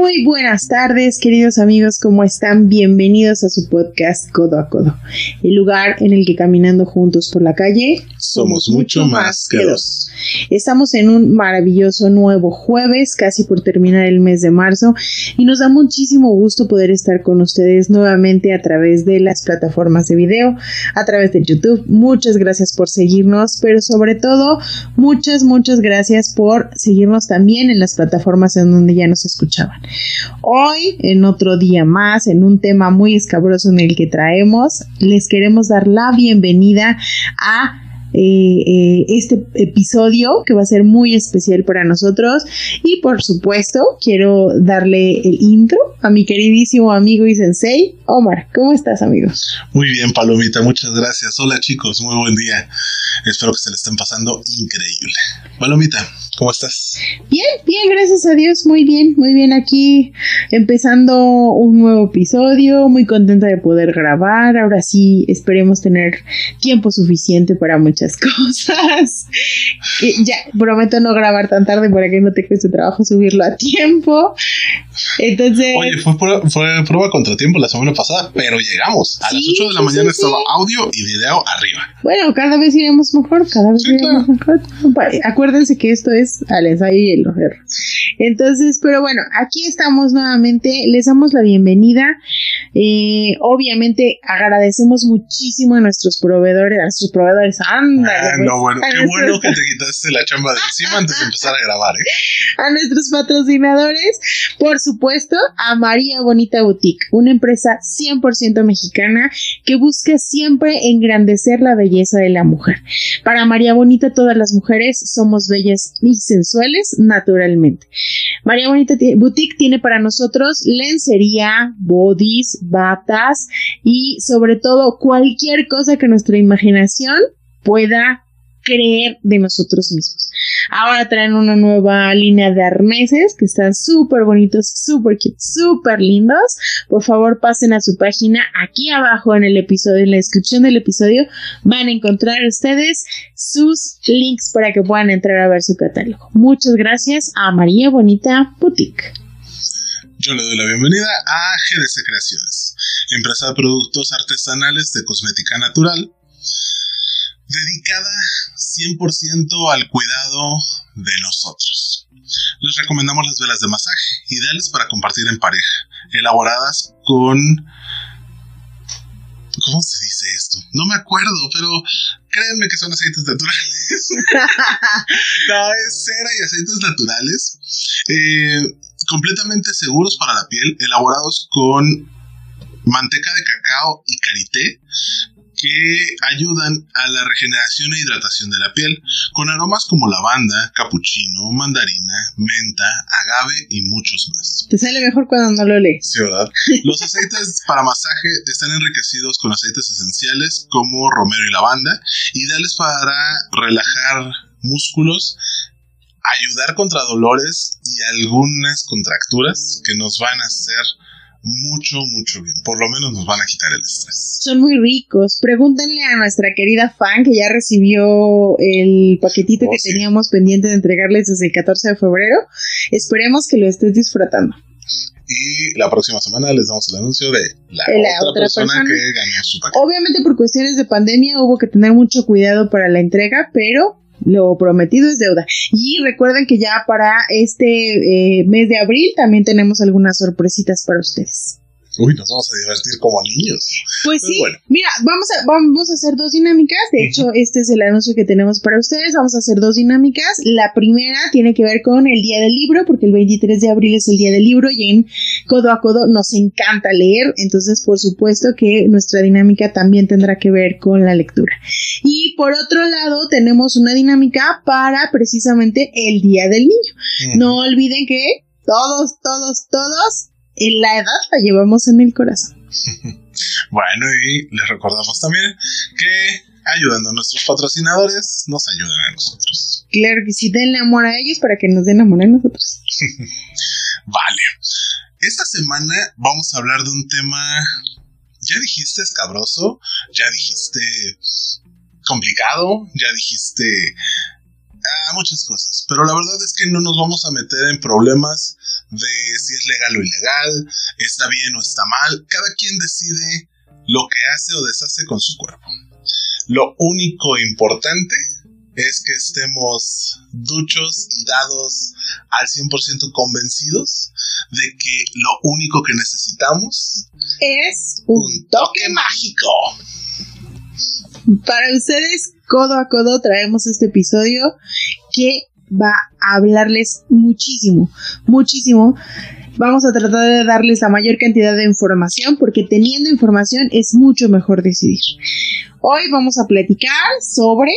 Muy buenas tardes, queridos amigos, ¿cómo están? Bienvenidos a su podcast Codo a Codo, el lugar en el que caminando juntos por la calle somos, mucho más que dos. Estamos en un maravilloso nuevo jueves, casi por terminar el mes de marzo, y nos da muchísimo gusto poder estar con ustedes nuevamente a través de las plataformas de video, a través de YouTube. Muchas gracias por seguirnos, pero sobre todo, muchas, muchas gracias por seguirnos también en las plataformas en donde ya nos escuchaban. Hoy, en otro día más, en un tema muy escabroso en el que traemos, les queremos dar la bienvenida a eh, eh, este episodio que va a ser muy especial para nosotros y por supuesto quiero darle el intro a mi queridísimo amigo y sensei Omar. ¿Cómo estás amigo? Muy bien Palomita, muchas gracias. Hola chicos, muy buen día. Espero que se le estén pasando increíble. Palomita, ¿cómo estás? Bien, bien, gracias a Dios, muy bien, muy bien aquí empezando un nuevo episodio, muy contenta de poder grabar. Ahora sí, esperemos tener tiempo suficiente para muchas cosas. ya prometo no grabar tan tarde para que no te cueste trabajo subirlo a tiempo. Entonces. Oye, fue prueba, fue prueba contratiempo la semana pasada, pero llegamos. A las 8 de la mañana estaba audio y video arriba. Bueno, cada vez iremos mejor, cada vez iremos mejor. Acuérdense que esto es al ensayo y el error. Entonces, pero bueno, aquí estamos nuevamente. Les damos la bienvenida. Eh, obviamente agradecemos muchísimo a nuestros proveedores, a nuestros proveedores. Anda, ah, no, bueno, qué bueno que te quitaste la chamba de encima antes de empezar a grabar, ¿eh? A nuestros patrocinadores, por supuesto, a María Bonita Boutique, una empresa 100% mexicana que busca siempre engrandecer la belleza de la mujer. Para María Bonita, todas las mujeres somos bellas y sensuales naturalmente. María Bonita Boutique tiene para nosotros lencería, bodies, batas y sobre todo cualquier cosa que nuestra imaginación pueda creer de nosotros mismos. Ahora traen una nueva línea de arneses que están súper bonitos, súper cute, súper lindos. Por favor, pasen a su página aquí abajo en el episodio, en la descripción del episodio, van a encontrar ustedes sus links para que puedan entrar a ver su catálogo. Muchas gracias a María Bonita Boutique. Yo le doy la bienvenida a GDC Creaciones, empresa de productos artesanales de cosmética natural dedicada 100% al cuidado de nosotros. Les recomendamos las velas de masaje, ideales para compartir en pareja, elaboradas con... ¿Cómo se dice esto? No me acuerdo, pero créanme que son aceites naturales. no, es cera y aceites naturales. Eh, completamente seguros para la piel, elaborados con manteca de cacao y karité, que ayudan a la regeneración e hidratación de la piel, con aromas como lavanda, capuchino, mandarina, menta, agave y muchos más. Te sale mejor cuando no lo lees. Sí, ¿verdad? Los aceites para masaje están enriquecidos con aceites esenciales como romero y lavanda, ideales para relajar músculos, ayudar contra dolores y algunas contracturas que nos van a hacer mucho, mucho bien. Por lo menos nos van a quitar el estrés. Son muy ricos. Pregúntenle a nuestra querida fan que ya recibió el paquetito que oh, teníamos pendiente de entregarles desde el 14 de febrero. Esperemos que lo estés disfrutando. Y la próxima semana les damos el anuncio de la, otra, persona, que ganó su paquete. Obviamente por cuestiones de pandemia hubo que tener mucho cuidado para la entrega, pero lo prometido es deuda. Y recuerden que ya para este eh, mes de abril también tenemos algunas sorpresitas para ustedes. Uy, nos vamos a divertir como niños. Pues sí, mira, vamos a, vamos a hacer dos dinámicas. De hecho, este es el anuncio que tenemos para ustedes. Vamos a hacer dos dinámicas. La primera tiene que ver con el Día del Libro, porque el 23 de abril es el Día del Libro y en Codo a Codo nos encanta leer. Entonces, por supuesto que nuestra dinámica también tendrá que ver con la lectura. Y por otro lado, tenemos una dinámica para precisamente el Día del Niño. No olviden que todos, todos, todos en la edad la llevamos en el corazón. bueno, y les recordamos también que ayudando a nuestros patrocinadores, nos ayudan a nosotros. Claro que sí, denle amor a ellos para que nos den amor a nosotros. vale. Esta semana vamos a hablar de un tema, ya dijiste escabroso, ya dijiste complicado, ya dijiste a muchas cosas. Pero la verdad es que no nos vamos a meter en problemas de si es legal o ilegal, está bien o está mal. Cada quien decide lo que hace o deshace con su cuerpo. Lo único importante es que estemos duchos y dados al 100% convencidos de que lo único que necesitamos es un toque mágico. Para ustedes, codo a codo, traemos este episodio que va a hablarles muchísimo, muchísimo. Vamos a tratar de darles la mayor cantidad de información porque teniendo información es mucho mejor decidir. Hoy vamos a platicar sobre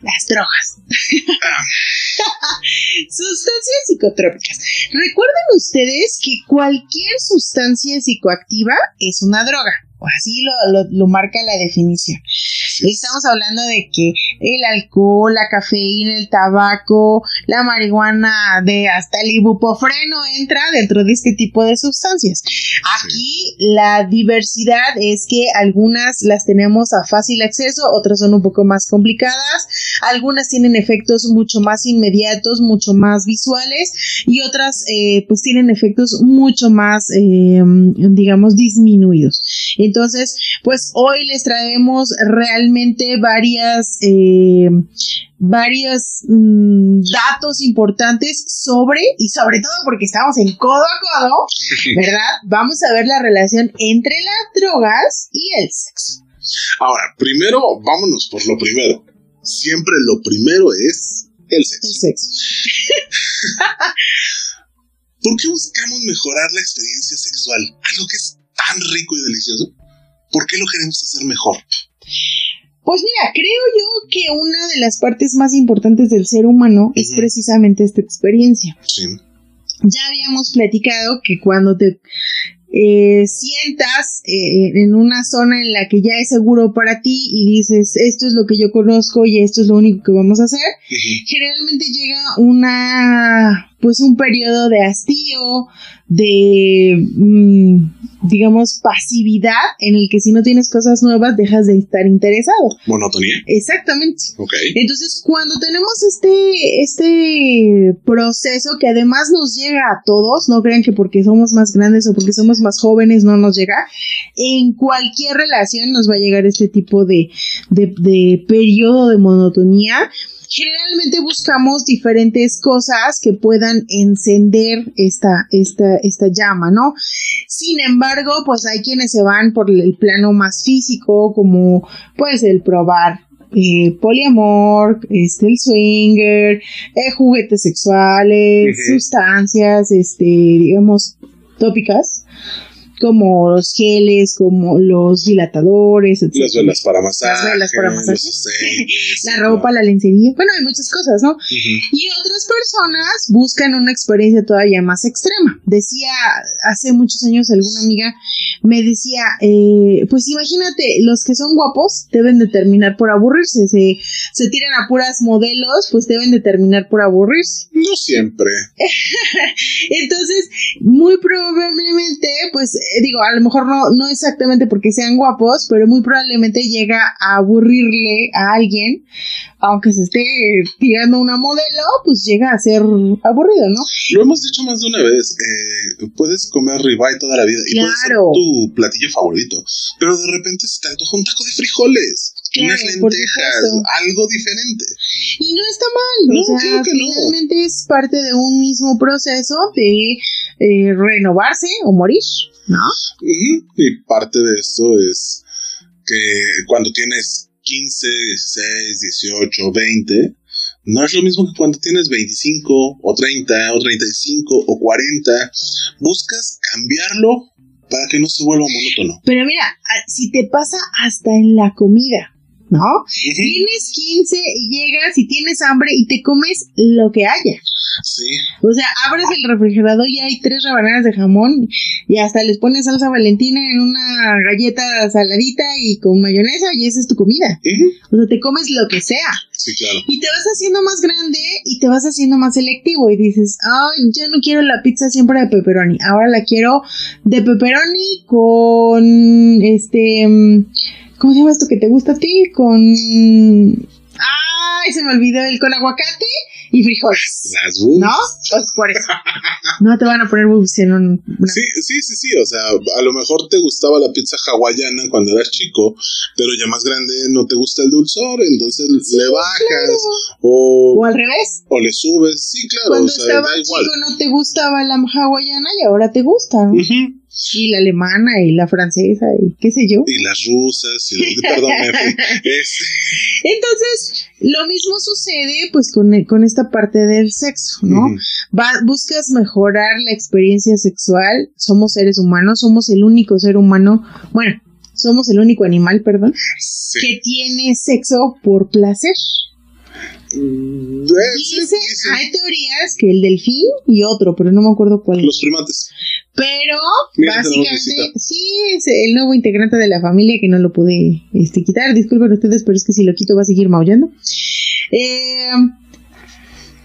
las drogas. Sustancias psicotrópicas. Recuerden ustedes que cualquier sustancia psicoactiva es una droga. Así lo, lo, marca la definición. Estamos hablando de que el alcohol, la cafeína, el tabaco, la marihuana, de hasta el ibuprofeno entra dentro de este tipo de sustancias. Aquí la diversidad es que algunas las tenemos a fácil acceso, otras son un poco más complicadas, algunas tienen efectos mucho más inmediatos, mucho más visuales y otras eh, pues tienen efectos mucho más, eh, digamos, disminuidos. Entonces, pues hoy les traemos realmente varias, eh, varios mm, datos importantes sobre, y sobre todo porque estamos en codo a codo, ¿verdad? Vamos a ver la relación entre las drogas y el sexo. Ahora, primero, vámonos por lo primero. Siempre lo primero es el sexo. El sexo. ¿Por qué buscamos mejorar la experiencia sexual? Algo que es tan rico y delicioso. ¿Por qué lo queremos hacer mejor? Pues mira, creo yo que una de las partes más importantes del ser humano es precisamente esta experiencia. Sí. Ya habíamos platicado que cuando te eh, sientas eh, en una zona en la que ya es seguro para ti y dices esto es lo que yo conozco y esto es lo único que vamos a hacer, generalmente llega una pues un periodo de hastío, de mm, digamos, pasividad en el que si no tienes cosas nuevas dejas de estar interesado. Monotonía. Exactamente. Ok. Entonces, cuando tenemos este, este proceso que además nos llega a todos, no crean que porque somos más grandes o porque somos más jóvenes no nos llega, en cualquier relación nos va a llegar este tipo de, de, de periodo de monotonía generalmente buscamos diferentes cosas que puedan encender esta, esta, esta llama, ¿no? Sin embargo, pues hay quienes se van por el plano más físico, como pues el probar eh, poliamor, este, el swinger, eh, juguetes sexuales, sustancias, este, digamos, tópicas como los geles, como los dilatadores, etc. Las velas para masaje. Las velas para masaje. la ropa, la lencería. Bueno, hay muchas cosas, ¿no? Y otras personas buscan una experiencia todavía más extrema. Decía hace muchos años alguna amiga, me decía, eh, pues imagínate, los que son guapos deben de terminar por aburrirse. Se, se tiran a puras modelos, pues deben de terminar por aburrirse. No siempre. Entonces, muy probablemente, pues eh, digo, a lo mejor no, no exactamente porque sean guapos, pero muy probablemente llega a aburrirle a alguien, aunque se esté tirando una modelo, pues llega a ser aburrido, ¿no? Lo hemos dicho más de una vez, eh, puedes comer ribeye toda la vida y puede ser tu platillo favorito, pero de repente se te antoja un taco de frijoles. unas lentejas, algo diferente. Y no está mal, no, o sea, finalmente es parte de un mismo proceso de eh, renovarse o morir. ¿no? Y parte de esto es que cuando tienes 15, 16, 18, 20, no es lo mismo que cuando tienes 25 o 30 o 35 o 40. Buscas cambiarlo para que no se vuelva monótono. Pero mira, si te pasa hasta en la comida, ¿no? Tienes 15 y llegas y tienes hambre y te comes lo que haya. Sí. O sea, abres el refrigerador y hay tres rebanadas de jamón y hasta les pones salsa valentina en una galleta saladita y con mayonesa y esa es tu comida. O sea, te comes lo que sea. Sí, claro. Y te vas haciendo más grande y te vas haciendo más selectivo y dices, ay, ya no quiero la pizza siempre de pepperoni, ahora la quiero de pepperoni con este, ¿cómo se llama esto que te gusta a ti? Con Ay, se me olvidó el con aguacate y frijoles. Las boobs. ¿No? Pues por eso. No te van a poner boobs en un. una- Sí, sí, sí, sí. O sea, a lo mejor te gustaba la pizza hawaiana cuando eras chico, pero ya más grande no te gusta el dulzor, entonces le bajas o, O al revés. o le subes. Sí, claro, Cuando o sea, estabas da igual. chico no te gustaba la hawaiana y ahora te gusta. Y la alemana y la francesa y qué sé yo. Y las rusas, y perdón, me fui. Es- Entonces, lo mismo sucede pues con, con esta parte del sexo, ¿no? Va- buscas mejorar la experiencia sexual, somos seres humanos, somos el único ser humano, bueno, somos el único animal, perdón, Sí. que tiene sexo por placer. Dice, hay teorías que el delfín y otro, pero no me acuerdo cuál. Los primates. Pero Mira, básicamente, sí, es el nuevo integrante de la familia que no lo pude este, quitar. Disculpen ustedes, pero es que si lo quito va a seguir maullando. Eh,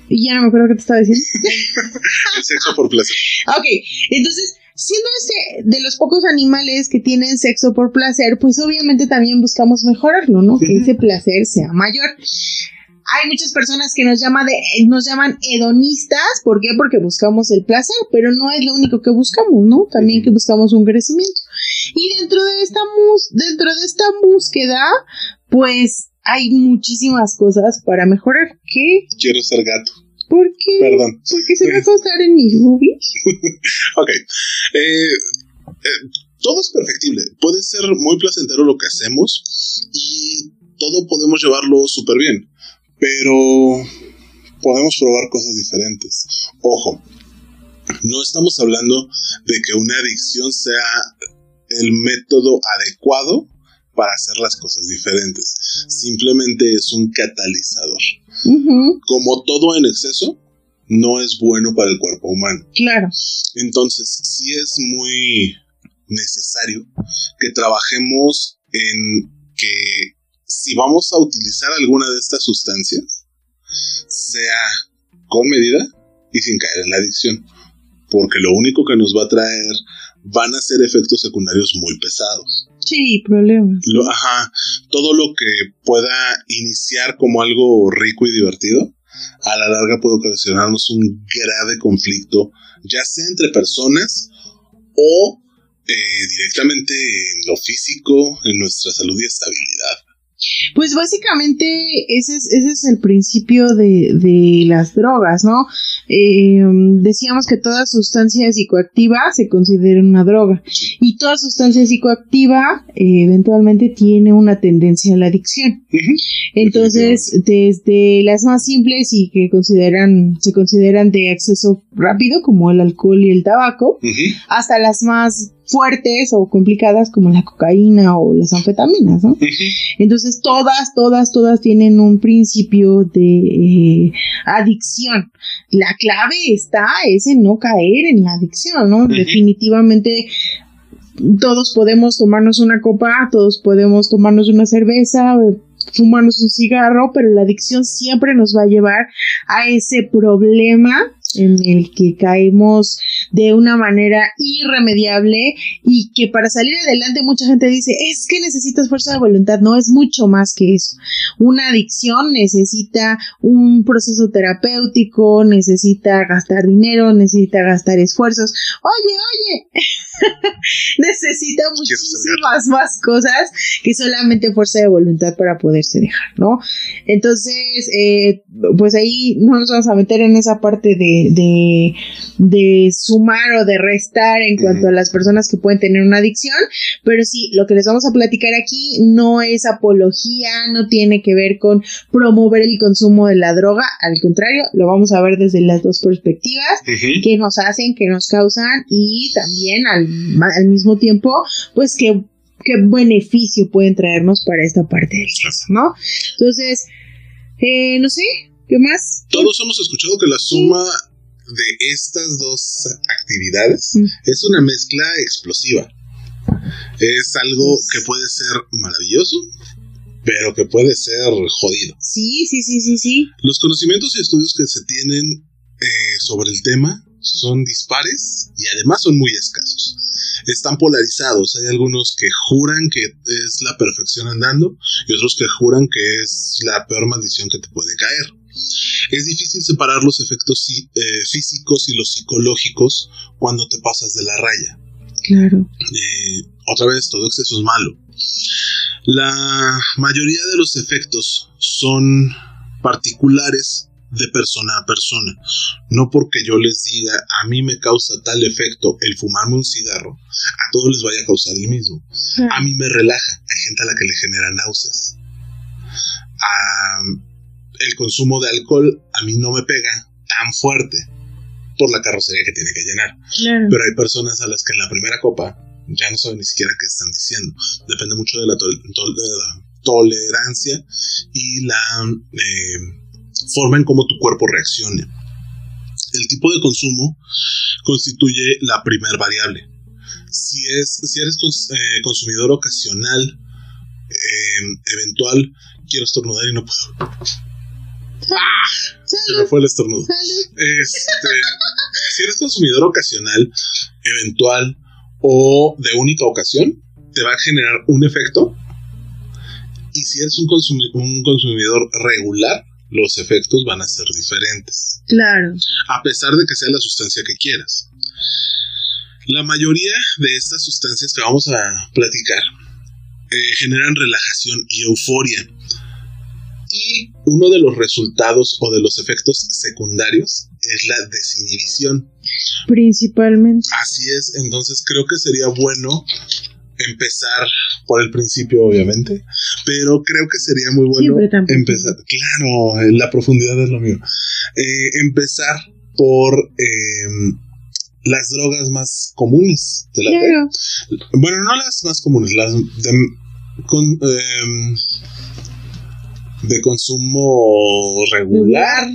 y ya no me acuerdo qué te estaba diciendo. El sexo por placer. ok, entonces, siendo este de los pocos animales que tienen sexo por placer, pues obviamente también buscamos mejorarlo, ¿no? Que ese placer sea mayor. Hay muchas personas que nos, llama de, nos llaman hedonistas, ¿por qué? Porque buscamos el placer, pero no es lo único que buscamos, ¿no? También que buscamos un crecimiento. Y dentro de esta mus- dentro de esta búsqueda, pues hay muchísimas cosas para mejorar. ¿Qué? Quiero ser gato. ¿Por qué? Perdón. Porque se va a acostar en mis boobies. Ok. Eh, eh, todo es perfectible. Puede ser muy placentero lo que hacemos y todo podemos llevarlo súper bien. Pero podemos probar cosas diferentes. Ojo, no estamos hablando de que una adicción sea el método adecuado para hacer las cosas diferentes. Simplemente es un catalizador. Como todo en exceso, no es bueno para el cuerpo humano. claro. Entonces, sí es muy necesario que trabajemos en que si vamos a utilizar alguna de estas sustancias, sea con medida y sin caer en la adicción. Porque lo único que nos va a traer van a ser efectos secundarios muy pesados. Sí, problemas. Lo- ajá, todo lo que pueda iniciar como algo rico y divertido, a la larga puede ocasionarnos un grave conflicto, ya sea entre personas o eh, directamente en lo físico, en nuestra salud y estabilidad. Pues básicamente ese es, ese es el principio de, de las drogas, ¿no? Eh, decíamos que toda sustancia psicoactiva se considera una droga y toda sustancia psicoactiva eh, eventualmente tiene una tendencia a la adicción. Entonces, desde las más simples y que consideran, se consideran de acceso rápido, como el alcohol y el tabaco, hasta las más fuertes o complicadas como la cocaína o las anfetaminas, ¿no? Entonces todas, todas, todas tienen un principio de eh, adicción. La clave está es en no caer en la adicción, ¿no? Definitivamente todos podemos tomarnos una copa, todos podemos tomarnos una cerveza, fumarnos un cigarro, pero la adicción siempre nos va a llevar a ese problema en el que caemos de una manera irremediable y que para salir adelante mucha gente dice, es que necesitas fuerza de voluntad, no es mucho más que eso. Una adicción necesita un proceso terapéutico, necesita gastar dinero, necesita gastar esfuerzos. Oye, oye, necesita muchísimas más cosas que solamente fuerza de voluntad para poderse dejar, ¿no? Entonces, eh, pues ahí no nos vamos a meter en esa parte de, de, de sumar o de restar en cuanto a las personas que pueden tener una adicción, pero sí, lo que les vamos a platicar aquí no es apología, no tiene que ver con promover el consumo de la droga, al contrario, lo vamos a ver desde las dos perspectivas Ujú. que nos hacen, que nos causan y también al, al mismo tiempo, pues que qué beneficio pueden traernos para esta parte del sexo, ¿no? Entonces, eh, no sé, ¿qué más? Todos hemos escuchado que la suma de estas dos actividades Mm. es una mezcla explosiva. Es algo que puede ser maravilloso, pero que puede ser jodido. Sí, sí, sí, sí, sí. Los conocimientos y estudios que se tienen eh, sobre el tema son dispares y además son muy escasos. Están polarizados, hay algunos que juran que es la perfección andando y otros que juran que es la peor maldición que te puede caer. Es difícil separar los efectos eh, físicos y los psicológicos cuando te pasas de la raya. Claro. Eh, otra vez, todo exceso es malo. La mayoría de los efectos son particulares de persona a persona. No porque yo les diga a mí me causa tal efecto el fumarme un cigarro, a todos les vaya a causar el mismo. A mí me relaja, hay gente a la que le genera náuseas. El consumo de alcohol a mí no me pega tan fuerte por la carrocería que tiene que llenar. Pero hay personas a las que en la primera copa ya no saben ni siquiera qué están diciendo. Depende mucho de la, tolerancia y la eh, forma en cómo tu cuerpo reaccione. El tipo de consumo constituye la primer variable. Si, es, si eres eh, consumidor ocasional, eh, eventual, quiero estornudar y no puedo. Se me fue el estornudo. Este, si eres consumidor ocasional, eventual o de única ocasión, te va a generar un efecto. Y si eres un, un consumidor regular, los efectos van a ser diferentes. Claro. A pesar de que sea la sustancia que quieras. La mayoría de estas sustancias que vamos a platicar eh, generan relajación y euforia y uno de los resultados o de los efectos secundarios es la desinhibición. Principalmente. Así es, entonces creo que sería bueno empezar por el principio, obviamente, pero creo que sería muy bueno empezar, claro, la profundidad es lo mío, eh, empezar por em, las drogas más comunes de la claro. Bueno, no las más comunes, las de, con, em, de consumo regular.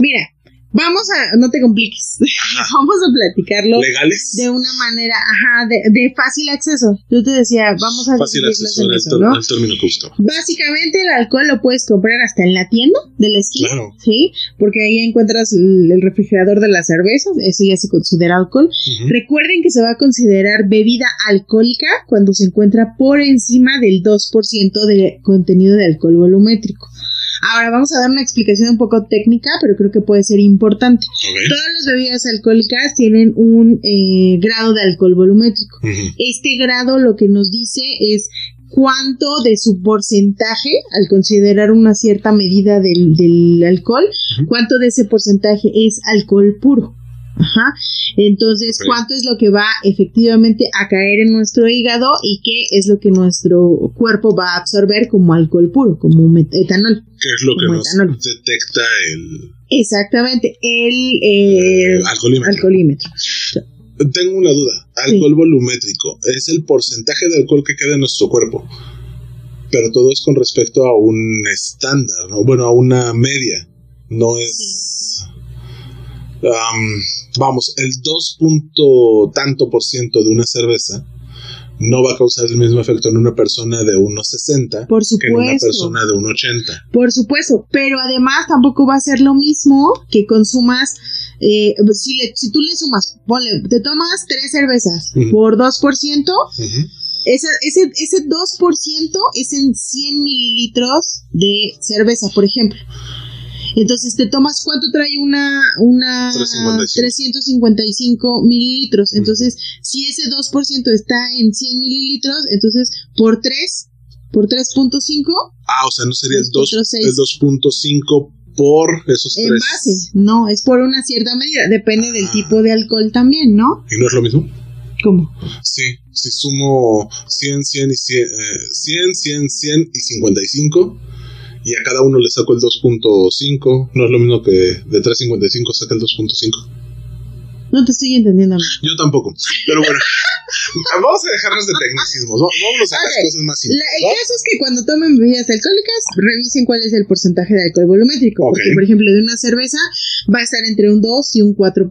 Mira, Vamos a, no te compliques, vamos a platicarlo legales de una manera, ajá, de, fácil acceso. Yo te decía, vamos a fácil acceso en eso, ¿no? el término que Básicamente el alcohol lo puedes comprar hasta en la tienda de la esquina, sí, porque ahí encuentras el, refrigerador de las cervezas, eso ya se considera alcohol. Recuerden que se va a considerar bebida alcohólica cuando se encuentra por encima del 2% de contenido de alcohol volumétrico. Ahora vamos a dar una explicación un poco técnica, pero creo que puede ser importante. Todas las bebidas alcohólicas tienen un eh, grado de alcohol volumétrico. Este grado lo que nos dice es cuánto de su porcentaje, al considerar una cierta medida del, alcohol, cuánto de ese porcentaje es alcohol puro. Ajá. Entonces, ¿cuánto es lo que va efectivamente a caer en nuestro hígado y qué es lo que nuestro cuerpo va a absorber como alcohol puro, como etanol? ¿Qué es lo que nos detecta el... Exactamente, el eh, alcoholímetro. Tengo una duda. Alcohol volumétrico es el porcentaje de alcohol que queda en nuestro cuerpo. Pero todo es con respecto a un estándar, ¿no? Bueno, a una media. No es vamos, el 2 punto tanto por ciento de una cerveza no va a causar el mismo efecto en una persona de 1,60 que en una persona de 1,80. Por supuesto, pero además tampoco va a ser lo mismo que consumas, eh, si, si tú le sumas, ponle, te tomas tres cervezas por 2%, ese, ese, ese 2% es en 100 mililitros de cerveza, por ejemplo. Entonces te tomas, ¿cuánto trae una, una 355, mililitros? Entonces, si ese 2% está en 100 mililitros, entonces por 3, por 3.5. Ah, o sea, no sería el 2.5 por esos en base, no, es por una cierta medida, depende del ah. tipo de alcohol también, ¿no? ¿Y no es lo mismo? ¿Cómo? Sí, si sumo 100, 100 y 100, 100, 100, 100 y 55, y a cada uno le saco el 2.5. No es lo mismo que de 3.55 saca el 2.5. No te estoy entendiendo. Yo tampoco. Pero bueno, vamos a dejarnos de tecnicismos. Vamos a las cosas más simples. el caso es que cuando tomen bebidas alcohólicas, revisen cuál es el porcentaje de alcohol volumétrico. Porque, por ejemplo, de una cerveza va a estar entre un 2 y un 4%.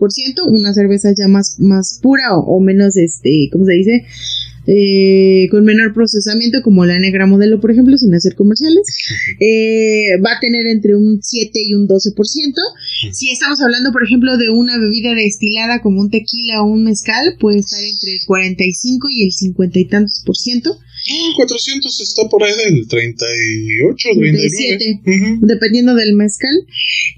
Una cerveza ya más, más pura o, o menos, este, ¿cómo se dice? Eh, con menor procesamiento, como la negra modelo, por ejemplo, sin hacer comerciales, eh, va a tener entre un 7 y un 12%. Si estamos hablando, por ejemplo, de una bebida destilada como un tequila o un mezcal, puede estar entre el 45 y el 50 y tantos por ciento. 400 está por ahí del 38, 37, dependiendo del mezcal.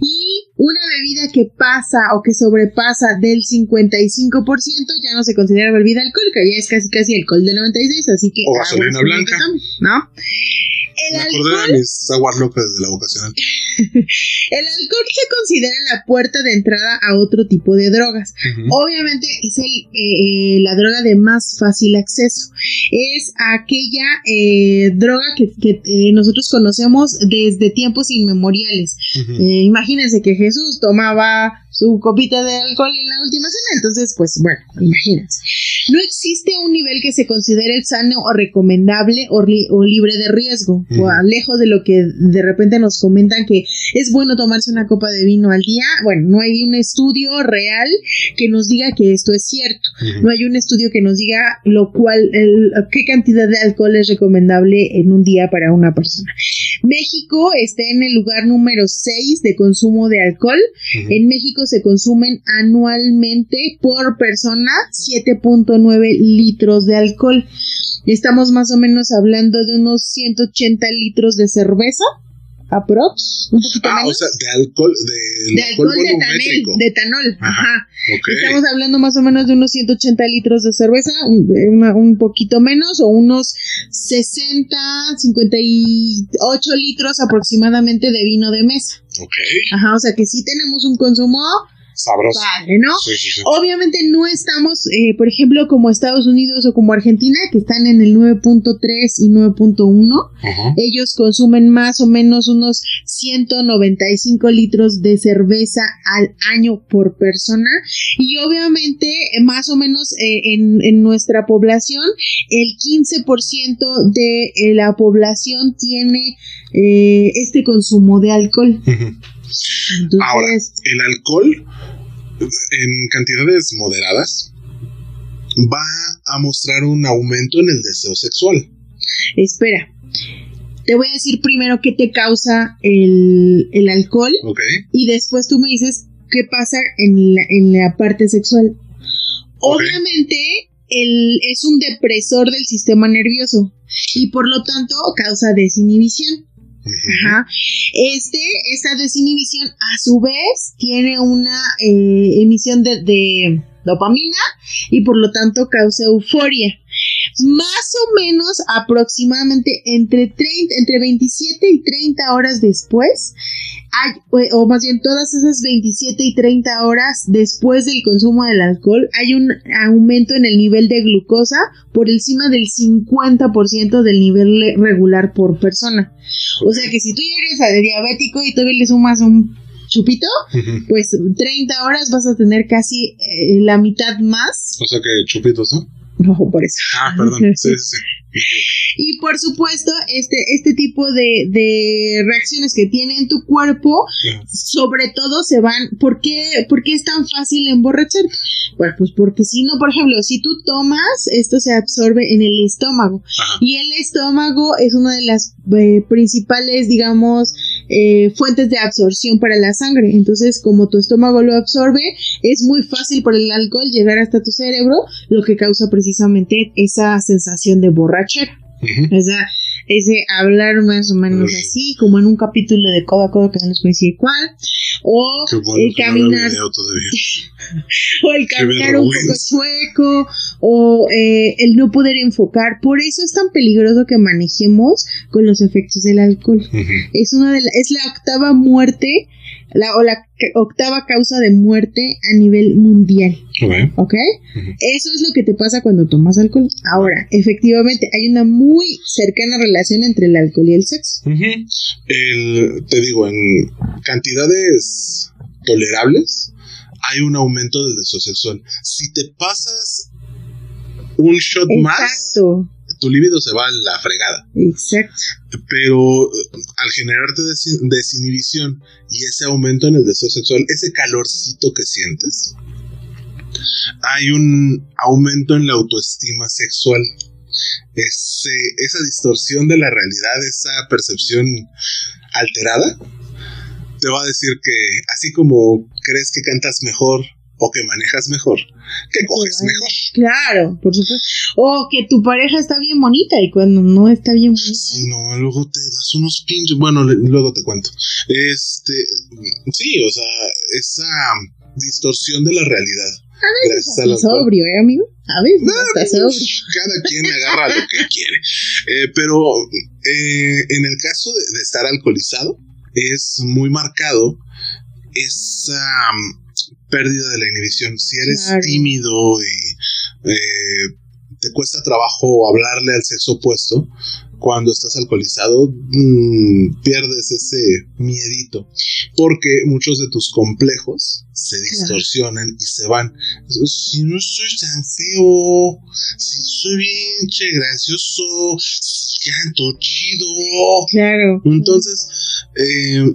Y una bebida que pasa o que sobrepasa del 55% ya no se considera bebida alcohólica, ya es casi casi alcohol del 96, así que... O gasolina blanca. ¿No? El Me alcohol, de mis aguas locas de la vocacional. el alcohol se considera la puerta de entrada a otro tipo de drogas. Obviamente es el, eh, eh, la droga de más fácil acceso. Es aquella eh, droga que, nosotros conocemos desde tiempos inmemoriales. imagínense que Jesús tomaba su copita de alcohol en la última cena. Entonces, pues bueno, imagínense. No existe un nivel que se considere sano o recomendable o, libre de riesgo, o lejos de lo que de repente nos comentan que es bueno tomarse una copa de vino al día. Bueno, no hay un estudio real que nos diga que esto es cierto. No hay un estudio que nos diga lo cual, qué cantidad de alcohol es recomendable en un día para una persona. México está en el lugar número 6 de consumo de alcohol. En México se consumen anualmente por persona 7.9 litros de alcohol. Estamos más o menos hablando de unos 180 litros de cerveza aprox, un poquito ah, o sea, de alcohol, de, de alcohol, de, etanol, ajá. Estamos hablando más o menos de unos 180 litros de cerveza, un, un, poquito menos, o unos 60, 58 litros aproximadamente de vino de mesa. Ok. Ajá, o sea que sí tenemos un consumo sabroso. ¿no? Obviamente no estamos, eh, por ejemplo, como Estados Unidos o como Argentina, que están en el 9.3 y 9.1. Ellos consumen más o menos unos 195 litros de cerveza al año por persona. Y obviamente, más o menos eh, en, nuestra población, el 15% de eh, la población tiene este consumo de alcohol. Ahora, el alcohol en cantidades moderadas va a mostrar un aumento en el deseo sexual. Espera, te voy a decir primero qué te causa el, alcohol y después tú me dices qué pasa en la, parte sexual. Obviamente el, es un depresor del sistema nervioso y por lo tanto causa desinhibición. Este, esta desinhibición a su vez tiene una eh, emisión de, dopamina y por lo tanto causa euforia. Más o menos aproximadamente entre, 30, entre 27 y 30 horas después, o más bien todas esas 27 y 30 horas después del consumo del alcohol, hay un aumento en el nivel de glucosa por encima del 50% del nivel regular por persona. O sea que si tú eres diabético y todavía le sumas un chupito, pues 30 horas vas a tener casi eh, la mitad más. O sea que chupitos, ¿no? Por eso. Ah, perdón. sí, sí. Y por supuesto, este, este tipo de, de reacciones que tiene en tu cuerpo, sobre todo se van. ¿Por qué, ¿Por qué es tan fácil emborrachar? Bueno, pues porque si no, por ejemplo, si tú tomas, esto se absorbe en el estómago. Y el estómago es una de las eh, principales, digamos, eh, fuentes de absorción para la sangre. Entonces, como tu estómago lo absorbe, es muy fácil por el alcohol llegar hasta tu cerebro, lo que causa precisamente esa sensación de borrachera. O sea, ese hablar más o menos así, como en un capítulo de Coda Coda que no les puedo decir cuál, o el caminar, o el caminar un poco sueco, o eh, el no poder enfocar. Por eso es tan peligroso que manejemos con los efectos del alcohol. Es una de es la octava muerte la, o la octava causa de muerte a nivel mundial. ¿Ok? Eso es lo que te pasa cuando tomas alcohol. Ahora, efectivamente, hay una muy cercana relación entre el alcohol y el sexo. el, te digo, en cantidades tolerables hay un aumento del deseo sexual. Si te pasas un shot Exacto. más tu líbido se va a la fregada. Exacto. Pero al generarte desinhibición y ese aumento en el deseo sexual, ese calorcito que sientes, hay un aumento en la autoestima sexual. ese, esa distorsión de la realidad, esa percepción alterada, te va a decir que así como crees que cantas mejor o que manejas mejor, que coges mejor. Claro, por supuesto. O que tu pareja está bien bonita y cuando no está bien bonita. Sí, no, luego te das unos pinches. Bueno, luego te cuento. Este, sí, o sea, esa distorsión de la realidad. A veces está sobrio, ¿eh, amigo? A veces está sobrio. Cada quien agarra lo que quiere. Eh, pero eh, en el caso de, estar alcoholizado, es muy marcado esa pérdida de la inhibición. Si eres tímido y eh, te cuesta trabajo hablarle al sexo opuesto, cuando estás alcoholizado mm, pierdes ese miedito porque muchos de tus complejos se distorsionan y se van. Si no soy tan feo si soy bien che gracioso si canto chido. Claro. Entonces eh,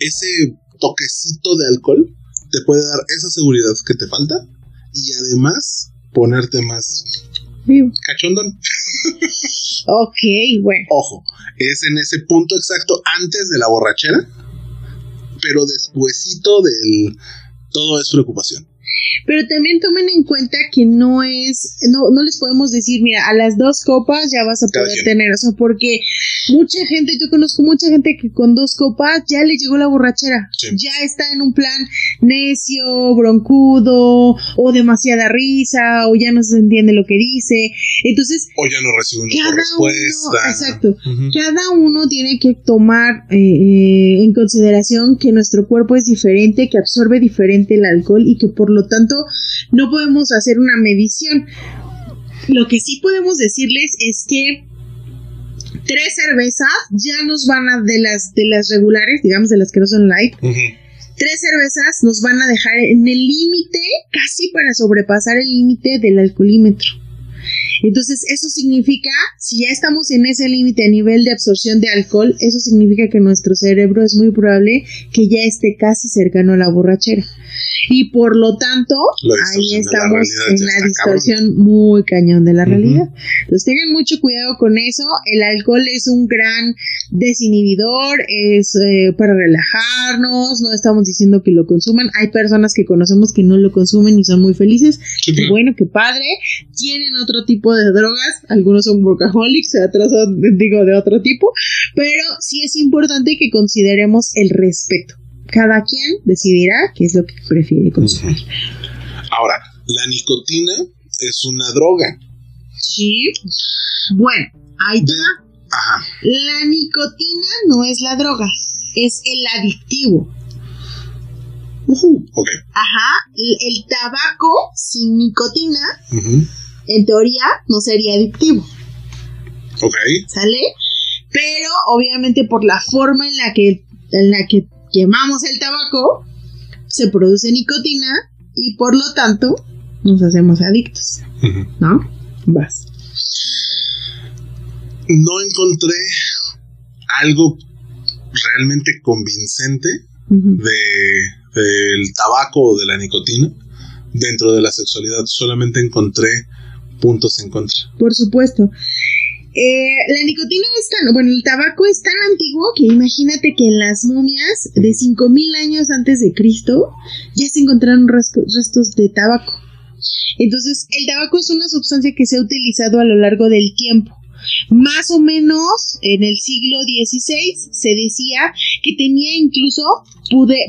ese toquecito de alcohol te puede dar esa seguridad que te falta y además ponerte más cachondón. ok, bueno. Ojo, es en ese punto exacto antes de la borrachera, pero despuesito del todo es preocupación. Pero también tomen en cuenta que no es, no, no les podemos decir, mira, a las dos copas ya vas a poder tener, o sea, porque mucha gente, yo conozco mucha gente que con dos copas ya le llegó la borrachera, ya está en un plan necio, broncudo, o demasiada risa, o ya no se entiende lo que dice, entonces... O ya no recibe una respuesta. exacto, cada uno tiene que tomar eh, eh, en consideración que nuestro cuerpo es diferente, que absorbe diferente el alcohol y que por lo tanto no podemos hacer una medición. Lo que sí podemos decirles es que tres cervezas ya nos van a de las de las regulares, digamos de las que no son light. Tres cervezas nos van a dejar en el límite, casi para sobrepasar el límite del alcoholímetro. Entonces, eso significa, si ya estamos en ese límite a nivel de absorción de alcohol, eso significa que nuestro cerebro es muy probable que ya esté casi cercano a la borrachera y por lo tanto ahí estamos en la distorsión muy cañón de la realidad. Entonces tengan mucho cuidado con eso. El alcohol es un gran desinhibidor, es eh, para relajarnos, no estamos diciendo que lo consuman. Hay personas que conocemos que no lo consumen y son muy felices. Qué bueno, qué padre. Tienen otro tipo de drogas, algunos son workaholics, otros son, digo, de otro tipo, pero sí es importante que consideremos el respeto cada quien decidirá qué es lo que prefiere consumir. Ahora, la nicotina es una droga. Sí. Bueno, ahí está. Ajá. La nicotina no es la droga, es el adictivo. Uh okay. Ajá. El, tabaco sin nicotina, en teoría, no sería adictivo. Ok. ¿Sale? Pero obviamente por la forma en la que, en la que quemamos el tabaco, se produce nicotina y por lo tanto nos hacemos adictos. ¿No? Vas. No encontré algo realmente convincente de, del tabaco o de la nicotina dentro de la sexualidad. Solamente encontré puntos en contra. Por supuesto. Eh, la nicotina es tan, bueno, el tabaco es tan antiguo que imagínate que en las momias de 5000 años antes de Cristo ya se encontraron restos de tabaco. Entonces, el tabaco es una sustancia que se ha utilizado a lo largo del tiempo. Más o menos en el siglo XVI se decía que tenía incluso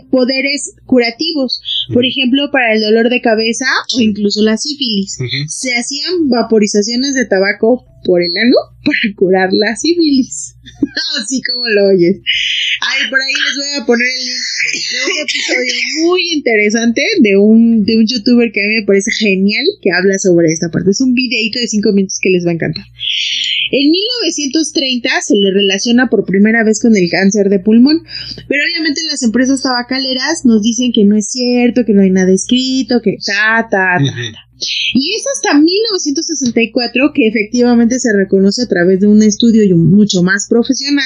poderes curativos, por ejemplo, para el dolor de cabeza o incluso la sífilis. Se hacían vaporizaciones de tabaco por el ano para curar la sífilis. Así como lo oyes. Ay, por ahí les voy a poner el link de un episodio muy interesante de un, de un youtuber que a mí me parece genial que habla sobre esta parte. Es un videito de 5 minutos que les va a encantar. En 1930 se le relaciona por primera vez con el cáncer de pulmón, pero obviamente las empresas tabacaleras nos dicen que no es cierto, que no hay nada escrito, que ta, ta, ta, ta. Y es hasta 1964 que efectivamente se reconoce a través de un estudio mucho más profesional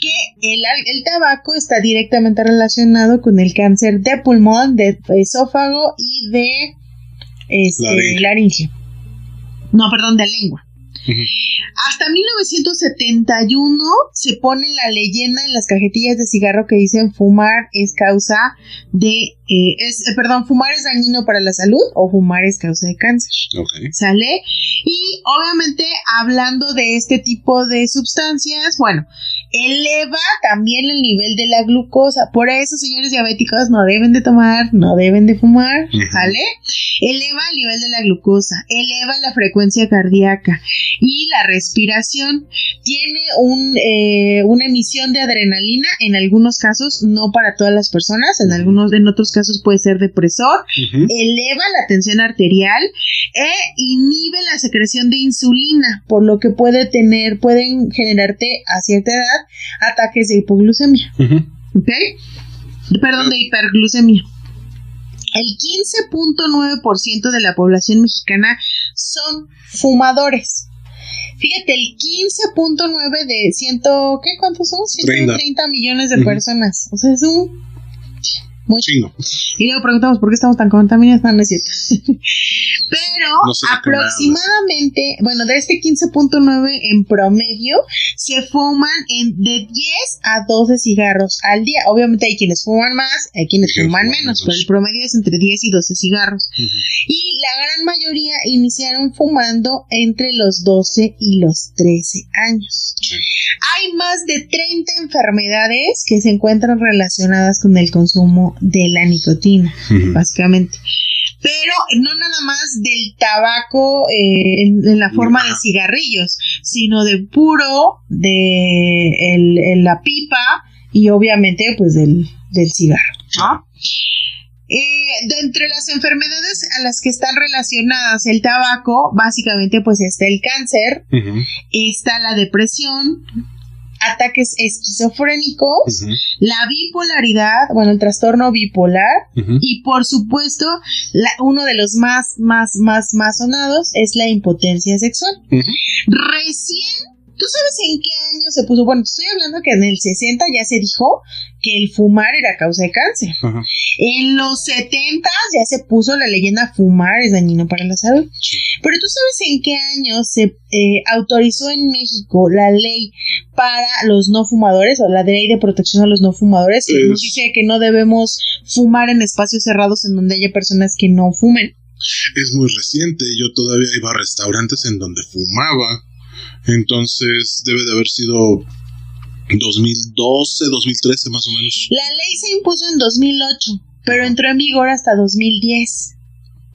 que el, el, tabaco está directamente relacionado con el cáncer de pulmón, de esófago y de este, laringe. No, perdón, de lengua. Hasta 1971 se pone la leyenda en las cajetillas de cigarro que dicen fumar es causa de, eh, es, eh, perdón, fumar es dañino para la salud o fumar es causa de cáncer. ¿Sale? Y obviamente hablando de este tipo de sustancias, bueno, eleva también el nivel de la glucosa. Por eso, señores diabéticos, no deben de tomar, no deben de fumar. ¿vale? Eleva el nivel de la glucosa, eleva la frecuencia cardíaca y la respiración. Tiene un, eh, una emisión de adrenalina en algunos casos, no para todas las personas, en algunos, en otros casos puede ser depresor, eleva la tensión arterial e inhibe la secreción de insulina, por lo que puede tener, pueden generarte a cierta edad ataques de hipoglucemia, Ujú. ¿ok? Perdón, de hiperglucemia. El 15.9% de la población mexicana son fumadores. Fíjate, el 15.9 de ciento, ¿qué? ¿Cuántos son? 130 millones de personas. O sea, es un... Muy Chingo. y luego preguntamos por qué estamos tan contaminados, no, no es cierto. Pero No sé aproximadamente, bueno, de este 15.9 en promedio, se fuman en de 10 a 12 cigarros al día. Obviamente hay quienes fuman más, hay quienes Hay quienes fuman menos, menos. pero el promedio es entre 10 y 12 cigarros. Y la gran mayoría iniciaron fumando entre los 12 y los 13 años. Hay más de 30 enfermedades que se encuentran relacionadas con el consumo de la nicotina, básicamente. Pero no nada más del tabaco eh, en, en la forma de cigarrillos, sino de puro, de el- el- la pipa y obviamente pues del, del cigarro. ¿no? Eh, de entre las enfermedades a las que están relacionadas el tabaco, básicamente pues está el cáncer, está la depresión, ataques esquizofrénicos, la bipolaridad, bueno, el trastorno bipolar y por supuesto la- uno de los más, más, más, más sonados es la impotencia sexual. Recién, ¿tú sabes en qué año se puso? Bueno, estoy hablando que en el 60 ya se dijo que el fumar era causa de cáncer. Ajá. En los 70 ya se puso la leyenda fumar es dañino para la salud. Pero tú sabes en qué año se eh, autorizó en México la ley para los no fumadores o la ley de protección a los no fumadores que nos Es- dice que no debemos fumar en espacios cerrados en donde haya personas que no fumen. Es muy reciente. Yo todavía iba a restaurantes en donde fumaba. Entonces debe de haber sido 2012, 2013 más o menos. La ley se impuso en 2008, pero entró en vigor hasta 2010.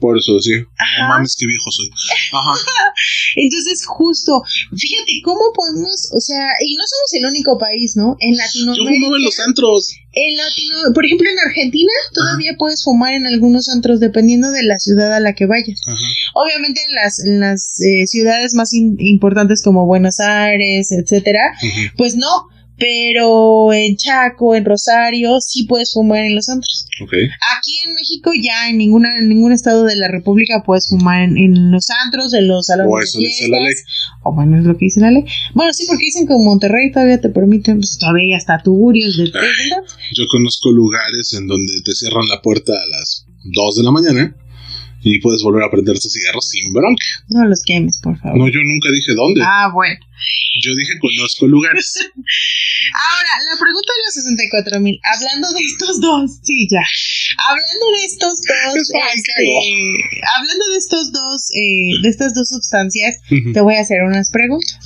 Por eso decía. Ajá. No mames, qué viejo soy. Ajá. Entonces, justo, fíjate cómo podemos, o sea, y no somos el único país, ¿no? En Yo Latinoamérica. fumaba en los antros. En Latino, por ejemplo, en Argentina todavía puedes fumar en algunos antros dependiendo de la ciudad a la que vayas. Ajá. Obviamente en las, en las eh, ciudades más in- importantes como Buenos Aires, etcétera, pues no. Pero en Chaco, en Rosario, sí puedes fumar en los antros. Ok. Aquí en México ya en ninguna en ningún estado de la República puedes fumar en, en los antros, en los salones O de eso dice la fiestas. ley. O bueno, es lo que dice la ley. Bueno, sí, porque dicen que en Monterrey todavía te permiten, pues todavía hay hasta tugurios de entonces. Yo conozco lugares en donde te cierran la puerta a las 2 de la mañana y puedes volver a prender tus cigarros sin bronca. No los quemes, por favor. No, yo nunca dije dónde. Ah, bueno. Yo dije conozco lugares. Ahora, la pregunta de los 64 mil. Hablando de estos dos, sí, ya. Hablando de estos dos, Es este, hablando de estos dos, eh, de estas dos sustancias, te voy a hacer unas preguntas.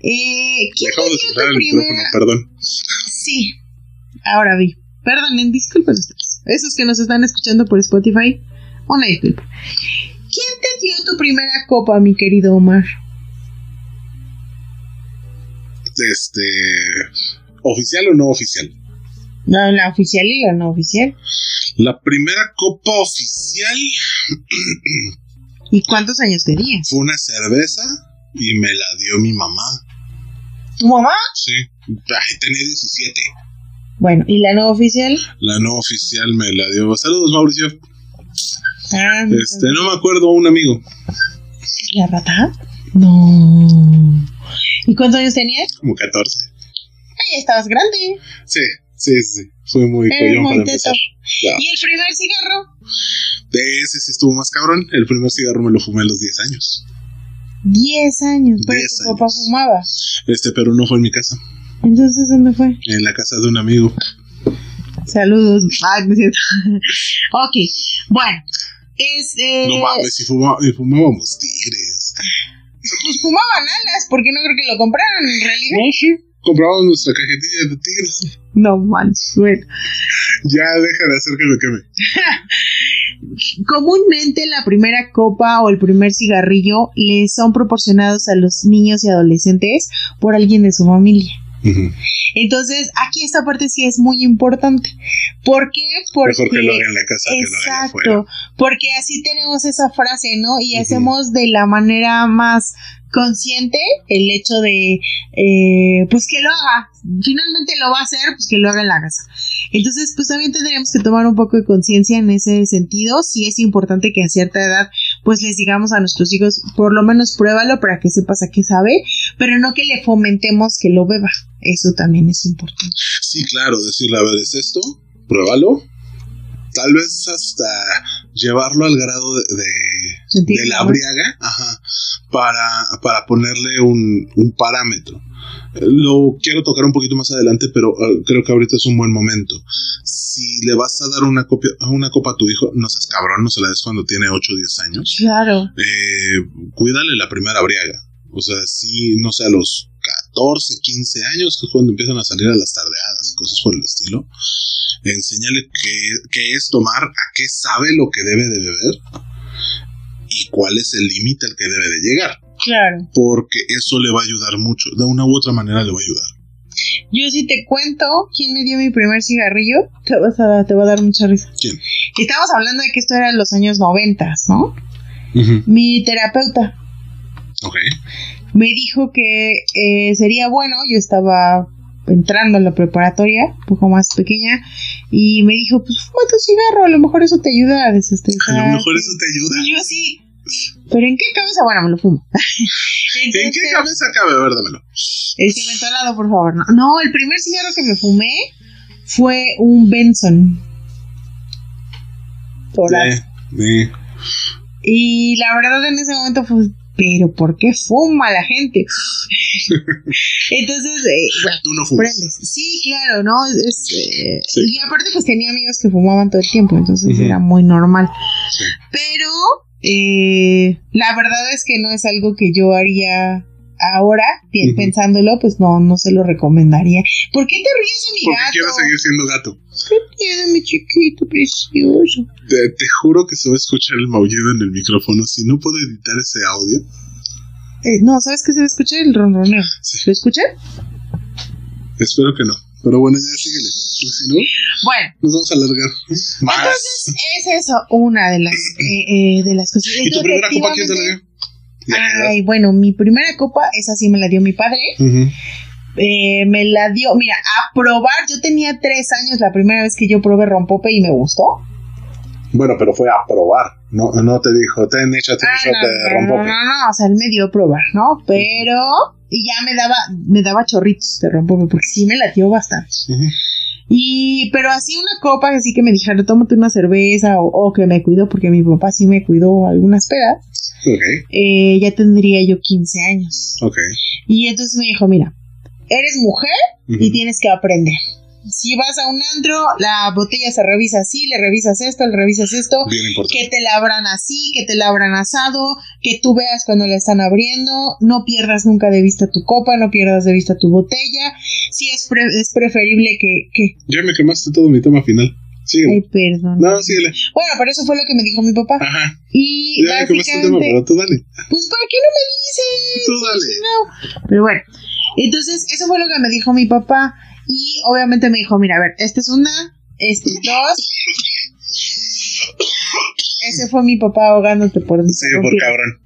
Eh, ¿Quién dio tu el micrófono, primera? perdón. Sí, ahora vi. Perdonen, disculpen ustedes. Esos que nos están escuchando por Spotify, una disculpa. ¿Quién te dio tu primera copa, mi querido Omar? Este. ¿Oficial o no oficial? No, la oficial y la no oficial. La primera copa oficial ¿Y cuántos años tenías? fue una cerveza y me la dio mi mamá. ¿Tu mamá? Sí. Ay, tenía 17. Bueno, ¿y la no oficial? La no oficial me la dio. Saludos, Mauricio. Ah, Este, no me acuerdo, un amigo. ¿La rata? No. ¿Y cuántos años tenías? Como 14. Ay, estabas grande. Sí, sí, sí. Fue muy collón muy para empezar. ¿Y el primer cigarro? De ese sí estuvo más cabrón. El primer cigarro me lo fumé a los 10 años. 10 años, pero Diez tu papá fumaba. Este, pero no fue en mi casa, Entonces, ¿dónde fue? en la casa de un amigo. Saludos. Ok, bueno. Es, eh, No mames, y, fuma- y fumábamos tigres. pues fumaban alas, porque no creo que lo compraron en realidad. No, sí. Comprábamos nuestra cajetilla de tigres. No manches, bueno. Ya deja de hacer que me queme. Comúnmente la primera copa o el primer cigarrillo le son proporcionados a los niños y adolescentes por alguien de su familia. Entonces, aquí esta parte sí es muy importante. ¿Por qué? Porque Mejor que lo haga en la casa que lo. Exacto, porque así tenemos esa frase, ¿no? Y hacemos de la manera más consciente el hecho de, eh, pues que lo haga. Finalmente lo va a hacer, pues que lo haga en la casa. Entonces, pues también tendríamos que tomar un poco de conciencia en ese sentido. Sí es importante que a cierta edad, pues les digamos a nuestros hijos, por lo menos pruébalo para que sepas a qué sabe, pero no que le fomentemos que lo beba. Eso también es importante. Sí, claro, decirle, a ver, ¿es esto? Pruébalo. Tal vez hasta llevarlo al grado de, de, la briaga, ajá, para, para ponerle un, un parámetro. Lo quiero tocar un poquito más adelante, pero eh, creo que ahorita es un buen momento. Si le vas a dar una, copia, una copa a tu hijo, no seas cabrón, no se la des cuando tiene 8 o 10 años. Claro. Eh, cuídale la primera briaga. O sea, sí, no sé, a los 14, 15 años, que es cuando empiezan a salir a las tardeadas y cosas por el estilo. Enséñale qué, qué es tomar, a qué sabe lo que debe de beber y cuál es el límite al que debe de llegar. Claro. Porque eso le va a ayudar mucho. De una u otra manera le va a ayudar. Yo si te cuento quién me dio mi primer cigarrillo, te, vas a, te va a dar mucha risa. ¿Quién? Estamos hablando de que esto era en los años noventas, ¿no? Mi terapeuta Ok. me dijo que eh, sería bueno, yo estaba entrando a la preparatoria, un poco más pequeña, y me dijo, pues fúmate un cigarro, a lo mejor eso te ayuda a A desestresar. lo mejor eso te ayuda. Y yo sí, pero ¿en qué cabeza? Bueno, me lo fumo. ¿En qué cabeza cabe? A ver, dámelo. El que mentolado, por favor. No. no, el primer cigarro que me fumé fue un Benson. Por ahí. Sí, sí. Y la verdad en ese momento fue, pero ¿por qué fuma la gente? Entonces, eh, bueno, Tú no fumas. prendes. Sí, claro, ¿no? Es, eh, Sí. Y aparte pues tenía amigos que fumaban todo el tiempo, entonces era muy normal. Sí. Pero eh, la verdad es que no es algo que yo haría ahora, pi- Ujú. pensándolo, pues no, no se lo recomendaría. ¿Por qué te ríes de mi Porque gato? quiero seguir siendo gato. ¿Qué tiene mi chiquito precioso? Te, te juro que se va a escuchar el maullido en el micrófono. Si no puedo editar ese audio, Eh, no, ¿sabes qué se va a escuchar? El ronroneo. Sí. ¿Lo escuchan? espero que no. Pero bueno, ya síguele. Pues si no, Bueno, nos vamos a alargar más. entonces es eso una de las, eh, eh, de las cosas. ¿Y tu primera copa quién te la dio? Ay, bueno, mi primera copa, esa sí me la dio mi padre. Eh, me la dio, mira, a probar, yo tenía tres años la primera vez que yo probé rompope y me gustó. Bueno, pero fue a probar. No, no te dijo, ten, un Ah, shot no, de no, no, no, no, o sea, él me dio a probar, ¿no? Pero, y ya me daba, me daba chorritos de rompope, porque sí me latió bastante. Y, pero así una copa, así que me dijeron, tómate una cerveza, o, o que me cuidó, porque mi papá sí me cuidó algunas pedas, Ok, eh, ya tendría yo 15 años. ok. Y entonces me dijo, mira, eres mujer y tienes que aprender. Si vas a un antro, la botella se revisa así, le revisas esto, le revisas esto, Bien que importante. te la abran así, que te la abran asado, que tú veas cuando la están abriendo, no pierdas nunca de vista tu copa, no pierdas de vista tu botella. Si es, pre- es preferible que... que Ya me quemaste todo mi tema final. Síguele. Ay, perdón. No, síguele. Bueno, pero eso fue lo que me dijo mi papá. Ajá. Y Ya me quemaste el tema, básicamente... pero tú dale. Pues, ¿para qué no me dices? Tú dale. No. Pero bueno, entonces eso fue lo que me dijo mi papá. Y obviamente me dijo, mira, a ver, esta es una, esta es dos. Ese fue mi papá ahogándote por Sí, por cabrón.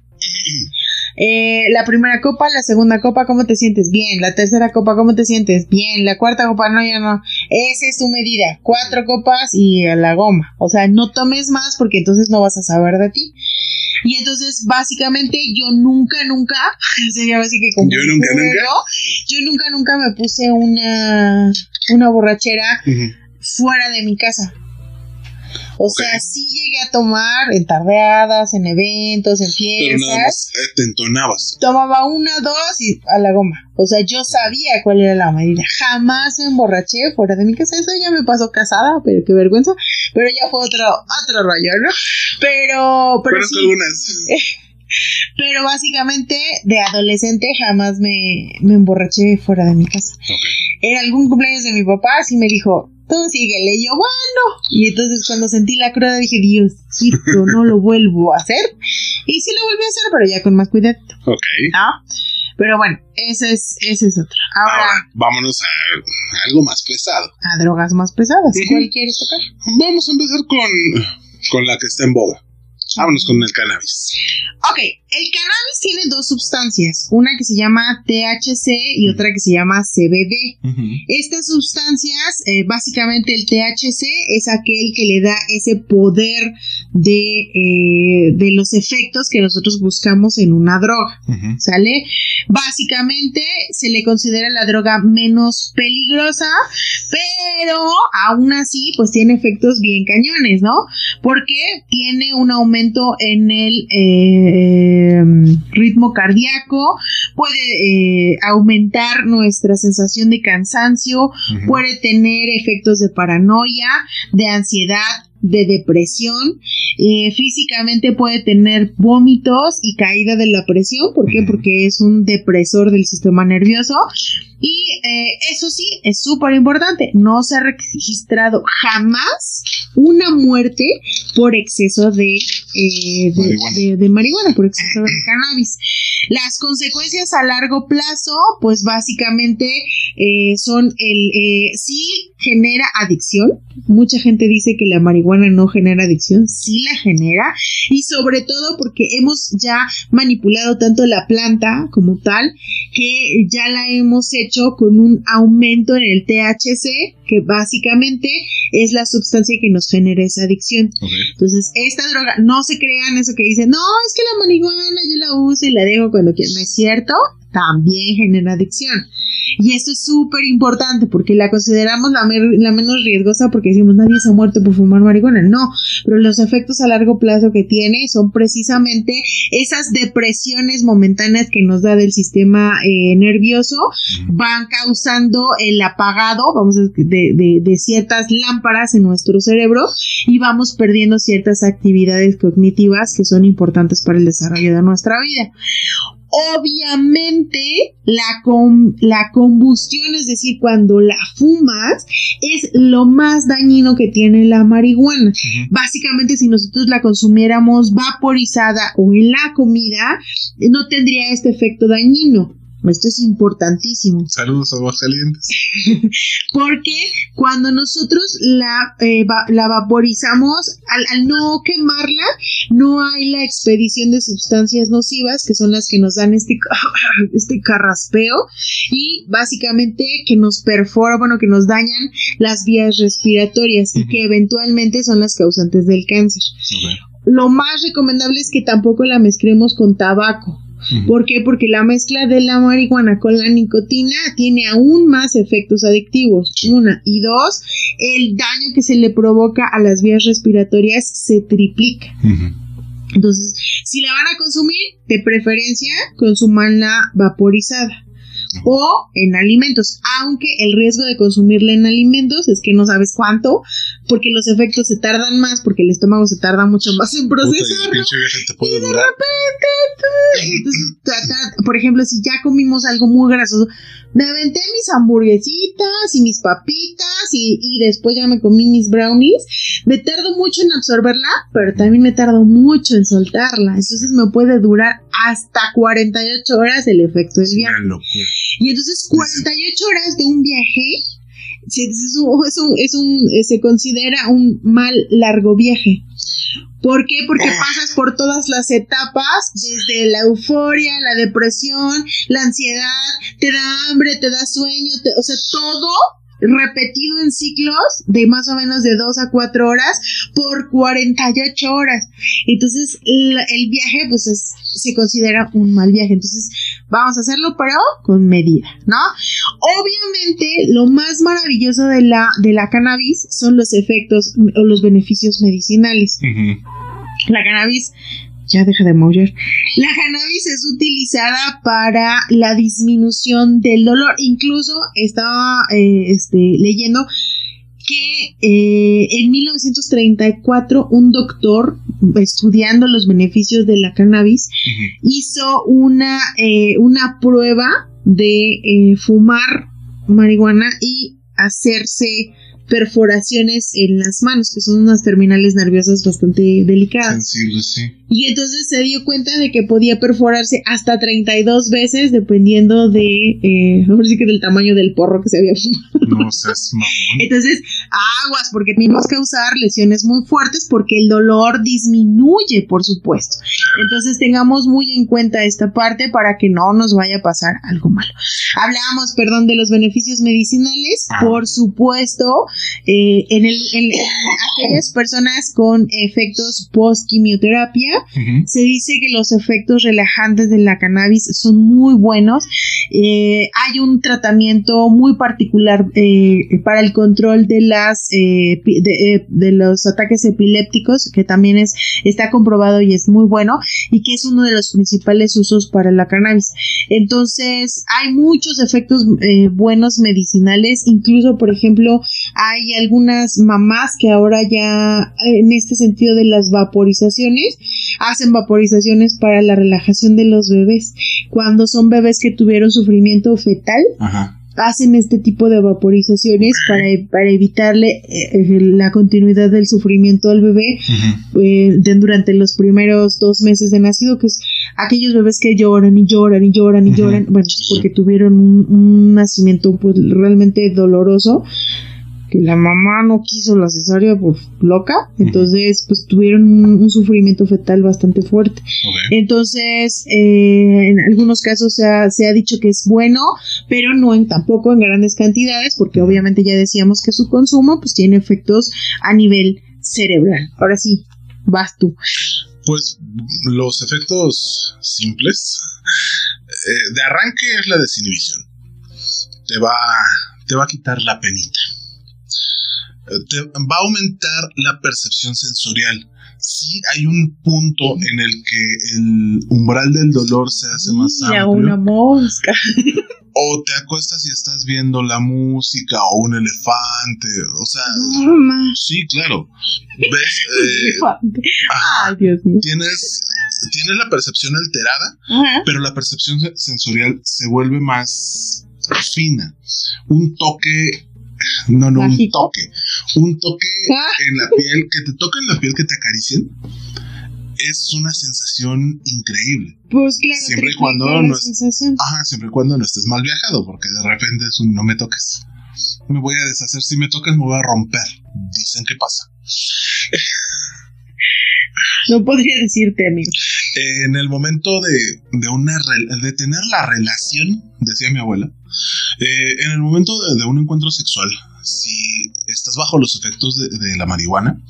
Eh, la primera copa, la segunda copa, ¿cómo te sientes? Bien. La tercera copa, ¿cómo te sientes? Bien. La cuarta copa, no, ya no. Esa es tu medida. Cuatro copas y a la goma. O sea, no tomes más porque entonces no vas a saber de ti. Y entonces, básicamente, yo nunca, nunca, sería así que como Yo un nunca, nunca. yo nunca, nunca me puse una, una borrachera fuera de mi casa. O sea, sí llegué a tomar en tardeadas, en eventos, en Pero nada fiestas. más eh, te entonabas. Tomaba una, dos y a la goma. O sea, yo sabía cuál era la medida. Jamás me emborraché fuera de mi casa. Eso ya me pasó casada, pero qué vergüenza. Pero ya fue otro, otro rollo, ¿no? Pero, pero Conozco sí. algunas. Pero básicamente de adolescente jamás me, me emborraché fuera de mi casa. Ok. En algún cumpleaños de mi papá sí me dijo, tú síguele. Y yo, bueno. Y entonces cuando sentí la cruda dije, Diosito, no lo vuelvo a hacer. Y sí lo volví a hacer, pero ya con más cuidado. Ok. ¿no? Pero bueno, ese es, ese es otro. Ahora, Ahora, vámonos a algo más pesado. a drogas más pesadas. Ujú. ¿Cuál quieres tocar? Vamos a empezar con, con la que está en boga. Vámonos con el cannabis. Ok, el cannabis tiene dos sustancias, una que se llama THC y otra que se llama CBD. Estas sustancias, eh, básicamente el THC es aquel que le da ese poder de, eh, de los efectos que nosotros buscamos en una droga. ¿Sale? Básicamente se le considera la droga menos peligrosa, pero aún así pues tiene efectos bien cañones, ¿no? Porque tiene un aumento en el eh, ritmo cardíaco, puede eh, aumentar nuestra sensación de cansancio, puede tener efectos de paranoia, de ansiedad, de depresión, eh, físicamente puede tener vómitos y caída de la presión, ¿por qué? Porque es un depresor del sistema nervioso y eh, eso sí, es súper importante, no se ha registrado jamás una muerte por exceso de, eh, de, Marihuana. de- de marihuana, por exceso de cannabis. Las consecuencias a largo plazo, pues básicamente eh, son el, eh, sí genera adicción. Mucha gente dice que la marihuana no genera adicción, sí la genera. Y sobre todo porque hemos ya manipulado tanto la planta como tal, que ya la hemos hecho con un aumento en el THC, que básicamente es la sustancia que nos genera esa adicción. Entonces, esta droga, no se crean eso que dicen, no, es que la marihuana yo la uso y la dejo cuando quiero. No es cierto, también genera adicción. Y esto es súper importante porque la consideramos la, menos riesgosa porque decimos nadie se ha muerto por fumar marihuana. No, pero los efectos a largo plazo que tiene son precisamente esas depresiones momentáneas que nos da del sistema eh, nervioso van causando el apagado, vamos a decir, de, de, de ciertas lámparas en nuestro cerebro y vamos perdiendo ciertas actividades cognitivas que son importantes para el desarrollo de nuestra vida. Obviamente, la, com- la combustión, es decir, cuando la fumas, es lo más dañino que tiene la marihuana. Básicamente, si nosotros la consumiéramos vaporizada o en la comida, no tendría este efecto dañino. Esto es importantísimo. Saludos a Aguascalientes. Porque cuando nosotros la, eh, va- la vaporizamos, al, al no quemarla, no hay la expedición de sustancias nocivas, que son las que nos dan este, este carraspeo, y básicamente que nos perfora, bueno, que nos dañan las vías respiratorias, y que eventualmente son las causantes del cáncer. Lo más recomendable es que tampoco la mezclemos con tabaco. ¿Por qué? Porque la mezcla de la marihuana con la nicotina tiene aún más efectos adictivos. Una. Y dos, el daño que se le provoca a las vías respiratorias se triplica. Entonces, si la van a consumir, de preferencia, consumanla vaporizada. O en alimentos, aunque el riesgo de consumirla en alimentos es que no sabes cuánto, porque los efectos se tardan más, porque el estómago se tarda mucho más en Puta, y te puede de durar. repente, tú- entonces, por ejemplo, si ya comimos algo muy grasoso, me aventé mis hamburguesitas y mis papitas y, y después ya me comí mis brownies, me tardo mucho en absorberla, pero también me tardo mucho en soltarla. Entonces me puede durar hasta 48 horas el efecto del Es viaje. Y entonces 48 horas de un viaje se, es un- es un- es un- eh, se considera un mal largo viaje. ¿Por qué? Porque pasas por todas las etapas, desde la euforia, la depresión, la ansiedad, te da hambre, te da sueño, te- o sea, todo repetido en ciclos de más o menos de 2 a 4 horas por 48 horas. Entonces, el viaje, pues se considera un mal viaje. Entonces, vamos a hacerlo, pero con medida, ¿no? Obviamente, lo más maravilloso de la, de la cannabis son los efectos o los beneficios medicinales. La cannabis ya deja de mover. La cannabis es utilizada para la disminución del dolor. Incluso estaba eh, este, leyendo que eh, en 1934 un doctor estudiando los beneficios de la cannabis hizo una, eh, una prueba de fumar marihuana y hacerse perforaciones en las manos, que son unas terminales nerviosas bastante delicadas. Sensibles, sí. Y entonces se dio cuenta de que podía perforarse hasta 32 veces dependiendo de, eh, sí que del tamaño del porro que se había fumado. No seas mamón. Entonces, aguas, porque tenemos que causar lesiones muy fuertes porque el dolor disminuye, por supuesto. Entonces tengamos muy en cuenta esta parte para que no nos vaya a pasar algo malo. Hablábamos, perdón, de los beneficios medicinales, ah. por supuesto, eh, en, el, en, aquellas personas con efectos post quimioterapia, se dice que los efectos relajantes de la cannabis son muy buenos. Eh, hay un tratamiento muy particular eh, para el control de las de, de, los ataques epilépticos que también es está comprobado y es muy bueno y que es uno de los principales usos para la cannabis. Entonces hay muchos efectos buenos medicinales, incluso por ejemplo hay algunas mamás que ahora ya en este sentido de las vaporizaciones hacen vaporizaciones para la relajación de los bebés. Cuando son bebés que tuvieron sufrimiento fetal, hacen este tipo de vaporizaciones para, para evitarle eh, la continuidad del sufrimiento al bebé eh, durante los primeros dos meses de nacido, que es aquellos bebés que lloran y lloran y lloran y lloran, bueno, porque tuvieron un, un nacimiento pues, realmente doloroso que la mamá no quiso la cesárea por loca, entonces pues tuvieron un, sufrimiento fetal bastante fuerte. Entonces, eh, en algunos casos se ha, se ha, dicho que es bueno, pero no en tampoco en grandes cantidades, porque obviamente ya decíamos que su consumo pues tiene efectos a nivel cerebral. Ahora sí, vas tú. Pues los efectos simples eh, de arranque es la desinhibición. Te va, te va a quitar la penita va a aumentar la percepción sensorial. Sí hay un punto en el que el umbral del dolor se hace más Mira, una mosca. O te acuestas y estás viendo la música o un elefante, o sea, sí, claro. Ves, eh, Ay, Dios mío. Tienes, tienes la percepción alterada, pero la percepción sensorial se vuelve más fina. Un toque no, no, un toque. Un toque ah. en la piel, que te toquen la piel, que te acaricien. Es una sensación increíble. Pues claro. Siempre y cuando no ajá, siempre y cuando no estés mal viajado, porque de repente es un no me toques. Me voy a deshacer, si me tocas me voy a romper. Dicen que pasa. No podría decirte, amigo. En el momento de, de, una de tener la relación, decía mi abuela, eh, en el momento de, un encuentro sexual, si estás bajo los efectos de, la marihuana,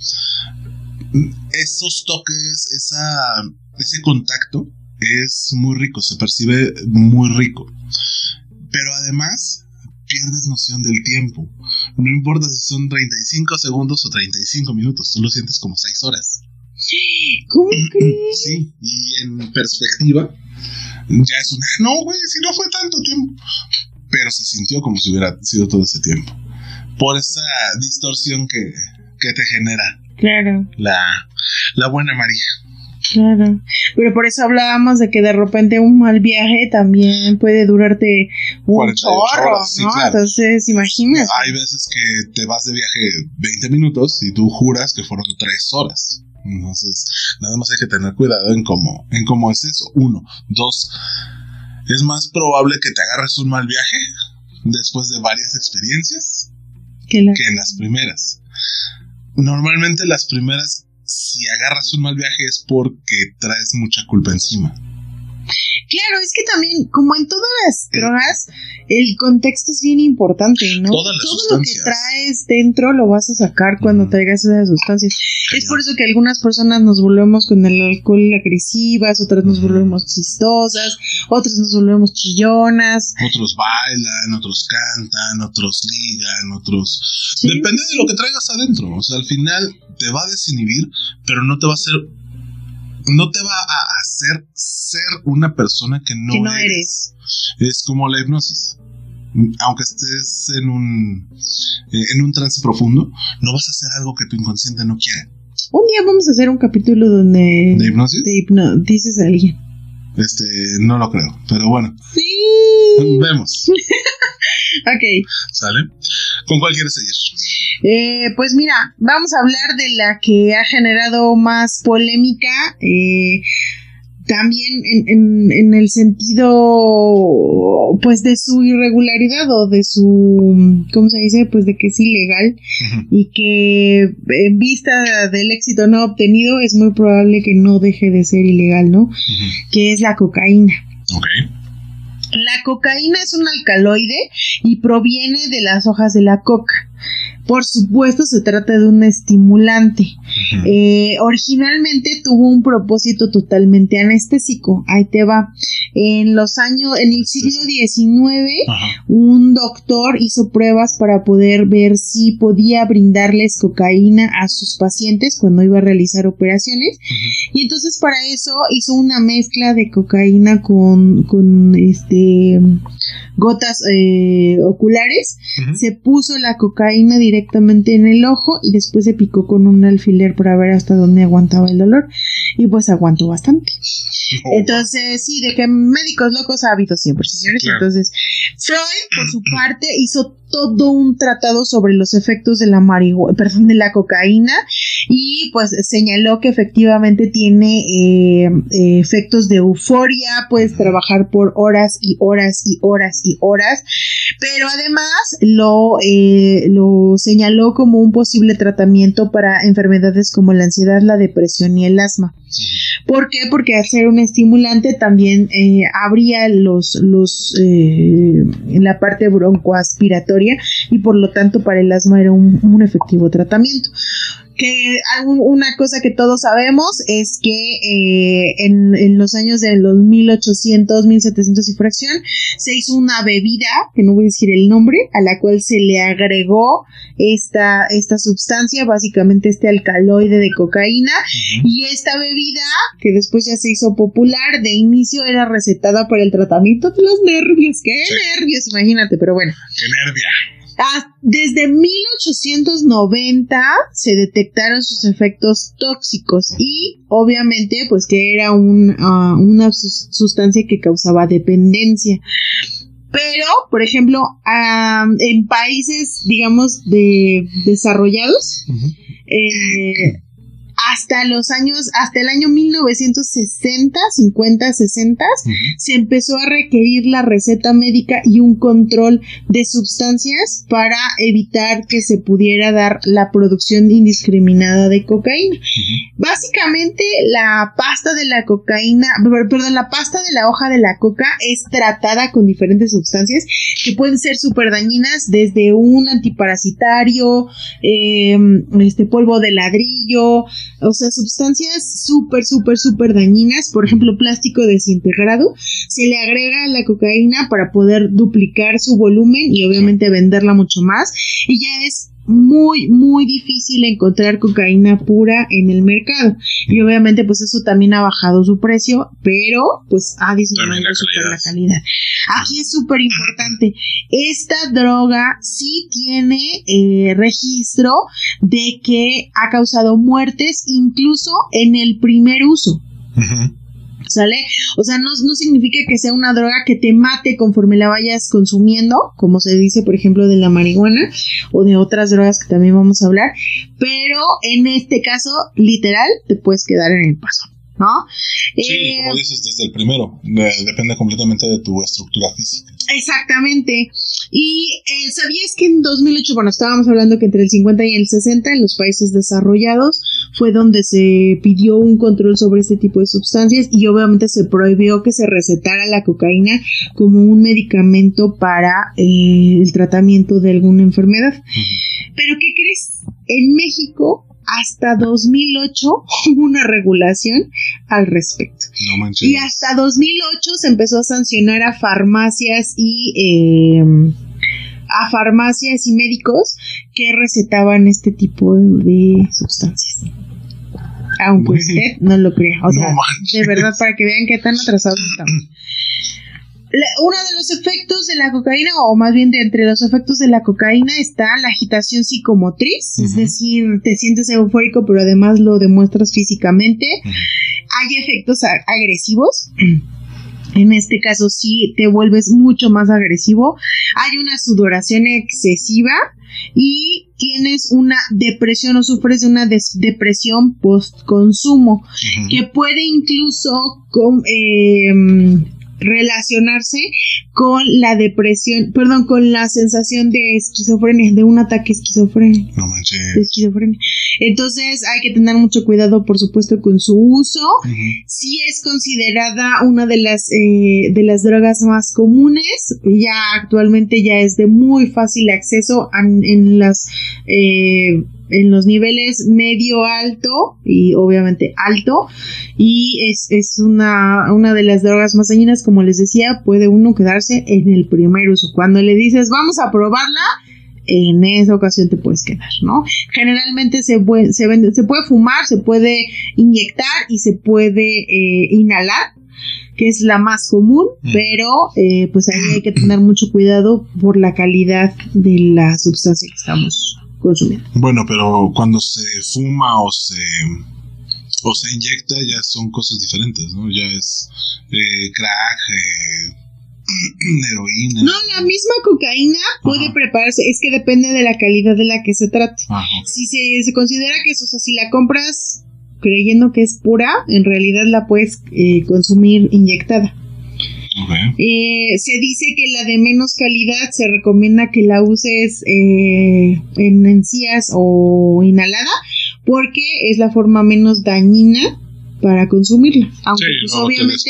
esos toques, esa, ese contacto es muy rico, se percibe muy rico. Pero además pierdes noción del tiempo. No importa si son 35 segundos o 35 minutos, tú lo sientes como 6 horas. ¿Cómo crees? Sí, y en perspectiva, ya es una. No, güey, si no fue tanto tiempo pero se sintió como si hubiera sido todo ese tiempo. Por esa distorsión que, te genera. Claro. La, la buena María. Claro, pero por eso hablábamos de que de repente un mal viaje también puede durarte un chorro, ¿no? Entonces, imagínate. Hay veces que te vas de viaje 20 minutos y tú juras que fueron 3 horas. Entonces, nada más hay que tener cuidado en cómo, en cómo es eso. Uno. Dos, es más probable que te agarres un mal viaje después de varias experiencias que, en las primeras. Normalmente las primeras, si agarras un mal viaje es porque traes mucha culpa encima. Claro, es que también, como en todas las drogas, el contexto es bien importante, ¿no? Todas las Todo lo que traes dentro lo vas a sacar cuando traigas esas sustancias. Es por eso que algunas personas nos volvemos con el alcohol agresivas, otras nos volvemos chistosas, otras nos volvemos chillonas. Otros bailan, otros cantan, otros ligan, otros... ¿sí? Depende de lo que traigas adentro. O sea, al final te va a desinhibir, pero no te va a hacer... No te va a hacer ser una persona que no, que no eres. eres. Es como la hipnosis. Aunque estés en un, eh, en un trance profundo, no vas a hacer algo que tu inconsciente no quiere. Un día vamos a hacer un capítulo donde ¿De hipnosis? dices a alguien. Este, no lo creo. Pero bueno, Sí. vemos. Ok. ¿Sale? ¿Con cuál quieres seguir? Eh, pues mira, vamos a hablar de la que ha generado más polémica. eh, también en, en- en el sentido pues de su irregularidad o de su ¿cómo se dice? pues de que es ilegal y que en vista del éxito no obtenido es muy probable que no deje de ser ilegal, ¿no? Que es la cocaína. Ok. La cocaína es un alcaloide y proviene de las hojas de la coca. Por supuesto, se trata de un estimulante. Eh, originalmente tuvo un propósito totalmente anestésico. Ahí te va. En los años, en el siglo XIX, Ajá. un doctor hizo pruebas para poder ver si podía brindarles cocaína a sus pacientes cuando iba a realizar operaciones. Y entonces para eso hizo una mezcla de cocaína con, con este gotas eh, oculares. Se puso la cocaína directamente en el ojo y después se picó con un alfiler para ver hasta dónde aguantaba el dolor. Y pues aguantó bastante. Oh, Entonces, sí, de que médicos locos ha habido siempre, señores. claro. Entonces, Freud, por su parte, hizo todo un tratado sobre los efectos de la marihuana, perdón, de la cocaína y pues señaló que efectivamente tiene eh, eh, efectos de euforia, puedes trabajar por horas y horas y horas y horas, pero además lo, eh, lo señaló como un posible tratamiento para enfermedades como la ansiedad, la depresión y el asma. ¿Por qué? Porque hacer un estimulante también eh, abría los, los, eh, la parte broncoaspiratoria y por lo tanto para el asma era un, un efectivo tratamiento. Que una cosa que todos sabemos es que eh, en, en los años de los 1800, 1700 y fracción se hizo una bebida, que no voy a decir el nombre, a la cual se le agregó esta, esta sustancia, básicamente este alcaloide de cocaína, y esta bebida, que después ya se hizo popular, de inicio era recetada para el tratamiento de los nervios. ¡Qué Sí. nervios! Imagínate, pero bueno. ¡Qué nervia! Ah, desde 1890 se detectaron sus efectos tóxicos y obviamente pues que era un, ah, una sus- sustancia que causaba dependencia. Pero, por ejemplo, ah, en países, digamos, de desarrollados, Ujú. eh, hasta los años, hasta el año 1960, 50, 60, Ujú. se empezó a requerir la receta médica y un control de sustancias para evitar que se pudiera dar la producción indiscriminada de cocaína. Básicamente la pasta de la cocaína, per- perdón, la pasta de la hoja de la coca es tratada con diferentes sustancias que pueden ser súper dañinas desde un antiparasitario, eh, este polvo de ladrillo, o sea, sustancias súper, súper, súper dañinas, por ejemplo, plástico desintegrado, se le agrega la cocaína para poder duplicar su volumen y obviamente venderla mucho más y ya es muy muy difícil encontrar cocaína pura en el mercado. Y obviamente pues eso también ha bajado su precio pero pues ha disminuido la súper la calidad. calidad. Aquí es súper importante esta droga sí tiene eh, registro de que ha causado muertes incluso en el primer uso. Ujú. ¿Sale? O sea, no, no significa que sea una droga que te mate conforme la vayas consumiendo, como se dice, por ejemplo, de la marihuana o de otras drogas que también vamos a hablar, pero en este caso, literal, te puedes quedar en el paso. ¿No? Sí, Eh, como dices, desde el primero. de- depende completamente de tu estructura física. Exactamente. Y eh, sabías que en 2008, bueno, estábamos hablando que entre el 50 y el 60 en los países desarrollados fue donde se pidió un control sobre este tipo de sustancias y obviamente se prohibió que se recetara la cocaína como un medicamento para eh, el tratamiento de alguna enfermedad. Pero ¿qué crees? En México hasta 2008 hubo una regulación al respecto. No manches. Y hasta 2008 se empezó a sancionar a farmacias y eh, a farmacias y médicos que recetaban este tipo de, sustancias. Aunque usted no lo crea. O sea, de verdad, para que vean qué tan atrasados estamos. Uno de los efectos de la cocaína, o más bien de entre los efectos de la cocaína, está la agitación psicomotriz, es decir, te sientes eufórico, pero además lo demuestras físicamente hay efectos agresivos. En este caso sí te vuelves mucho más agresivo. Hay una sudoración excesiva y tienes una depresión o sufres de una depresión post consumo que puede incluso con, em, relacionarse con la depresión, perdón, con la sensación de esquizofrenia, de un ataque esquizofrénico No manches. de esquizofrenia. Entonces hay que tener mucho cuidado, por supuesto, con su uso. Ujú. Sí es considerada una de las eh, de las drogas más comunes. Ya actualmente ya es de muy fácil acceso en, en las eh, en los niveles medio alto y obviamente alto y es, es una, una de las drogas más dañinas como les decía puede uno quedarse en el primer uso cuando le dices vamos a probarla en esa ocasión te puedes quedar, ¿no? Generalmente se puede, se vende, se puede fumar, se puede inyectar y se puede eh, inhalar, que es la más común, Mm. pero eh, pues ahí hay que tener mucho cuidado por la calidad de la sustancia que estamos consumiendo. Bueno, pero cuando se fuma o se o se inyecta ya son cosas diferentes, ¿no? Ya es eh, crack, eh, heroína. No, la misma cocaína puede prepararse, es que depende de la calidad de la que se trate. Si se, se considera que eso, o sea, si la compras creyendo que es pura, en realidad la puedes eh, consumir inyectada. Eh, se dice que la de menos calidad se recomienda que la uses eh, en encías o inhalada porque es la forma menos dañina para consumirla. Aunque Sí, pues obviamente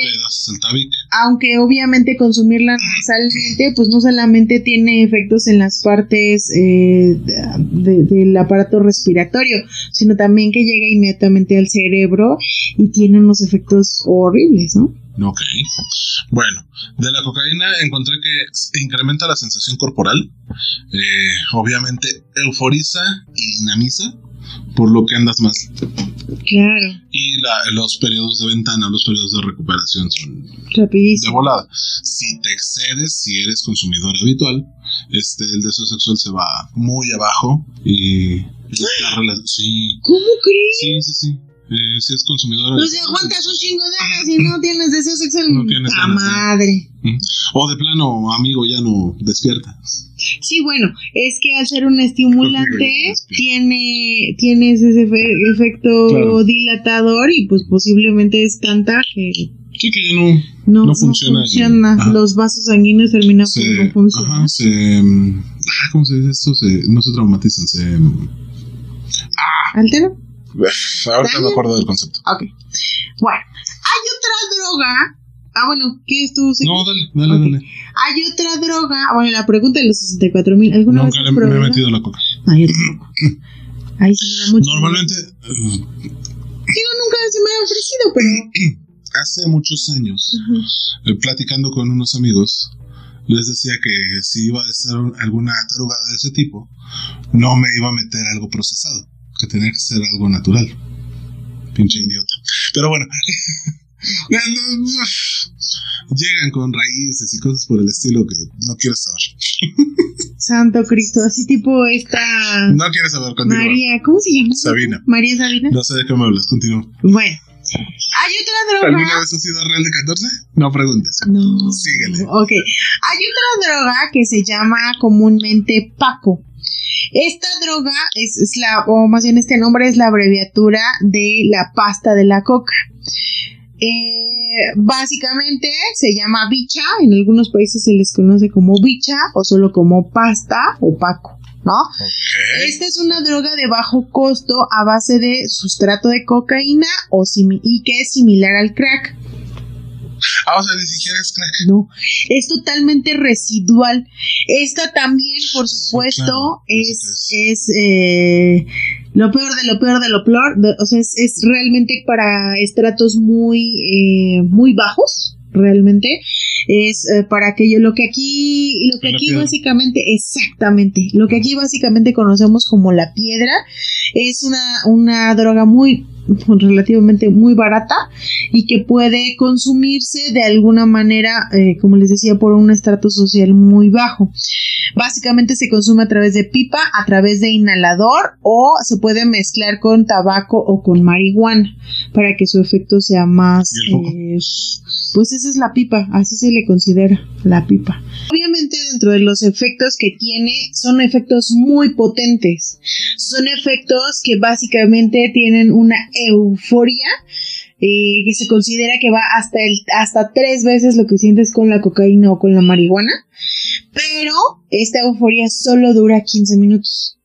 aunque obviamente consumirla nasalmente, pues no solamente tiene efectos en las partes eh, de- del aparato respiratorio, sino también que llega inmediatamente al cerebro y tiene unos efectos horribles, ¿no? Ok. Bueno, de la cocaína encontré que incrementa la sensación corporal. eh, obviamente euforiza y dinamiza, por lo que andas más. Claro, Y la- los periodos de ventana, los periodos de recuperación son de rapidísimo. volada. Si te excedes, si eres consumidor habitual, este, el deseo sexual se va muy abajo y sí, ¿Cómo crees? sí, sí, sí. Eh, si es consumidor Pues aguantas un chingo de ganas y no tienes deseo sexual. No tienes ¡Ta ganas, ¿eh? madre! o de plano, amigo, ya no despierta. Sí, bueno, es que al ser un estimulante tiene, tiene ese efe- efecto Claro. dilatador y pues posiblemente es tanta que Sí que ya no no, No funciona el- funciona. Los vasos sanguíneos terminan se, por no funcionar. ajá, se, ah, ¿cómo se dice esto? Se, no se traumatizan, se, mm, ¿Altera? Ahorita me acuerdo del concepto. Ok. Bueno, hay otra droga. Ah, bueno, ¿qué es tu No, dale, dale, dale. Hay otra droga. Bueno, la pregunta de los 64 mil. ¿Alguna vez Nunca le, me he metido la coca. No, yo tampoco. Ahí sí me da mucho. Normalmente, Digo, nunca se me ha ofrecido, pero. hace muchos años, eh, platicando con unos amigos, les decía que si iba a hacer alguna tarugada de ese tipo, no me iba a meter algo procesado, que tenía que ser algo natural. Pinche idiota. Pero bueno, llegan con raíces y cosas por el estilo que no quieres saber. Santo Cristo, así tipo esta. No quieres saber continúa. María, ¿cómo se llama? Sabina. María Sabina. No sé de qué me hablas, continúa. Bueno, hay otra ¿Alguna droga. vez has sido real de 14? No preguntes. No. Síguele. Ok. Hay otra droga que se llama comúnmente Paco. Esta droga es, es la, o más bien este nombre es la abreviatura de la pasta de la coca. Eh, básicamente se llama bicha, en algunos países se les conoce como bicha o solo como pasta o paco. ¿No? Esta es una droga de bajo costo a base de sustrato de cocaína o y que es similar al crack. Ah, o sea, ni siquiera es. No, es totalmente residual. Esta también, por supuesto, es, es eh, lo peor de lo peor de lo peor. o sea, es, es, realmente para estratos muy, eh, muy bajos, realmente. Es eh, para aquello, lo que aquí, lo que aquí básicamente, exactamente, lo que aquí básicamente conocemos como la piedra, es una, una droga muy, relativamente muy barata y que puede consumirse de alguna manera, eh, como les decía, por un estrato social muy bajo. Básicamente se consume a través de pipa, a través de inhalador o se puede mezclar con tabaco o con marihuana para que su efecto sea más... Eh, pues esa es la pipa, así se le considera la pipa. Obviamente dentro de los efectos que tiene son efectos muy potentes. Son efectos que básicamente tienen una euforia eh, que se considera que va hasta, el, hasta tres veces lo que sientes con la cocaína o con la marihuana, pero esta euforia solo dura 15 minutos.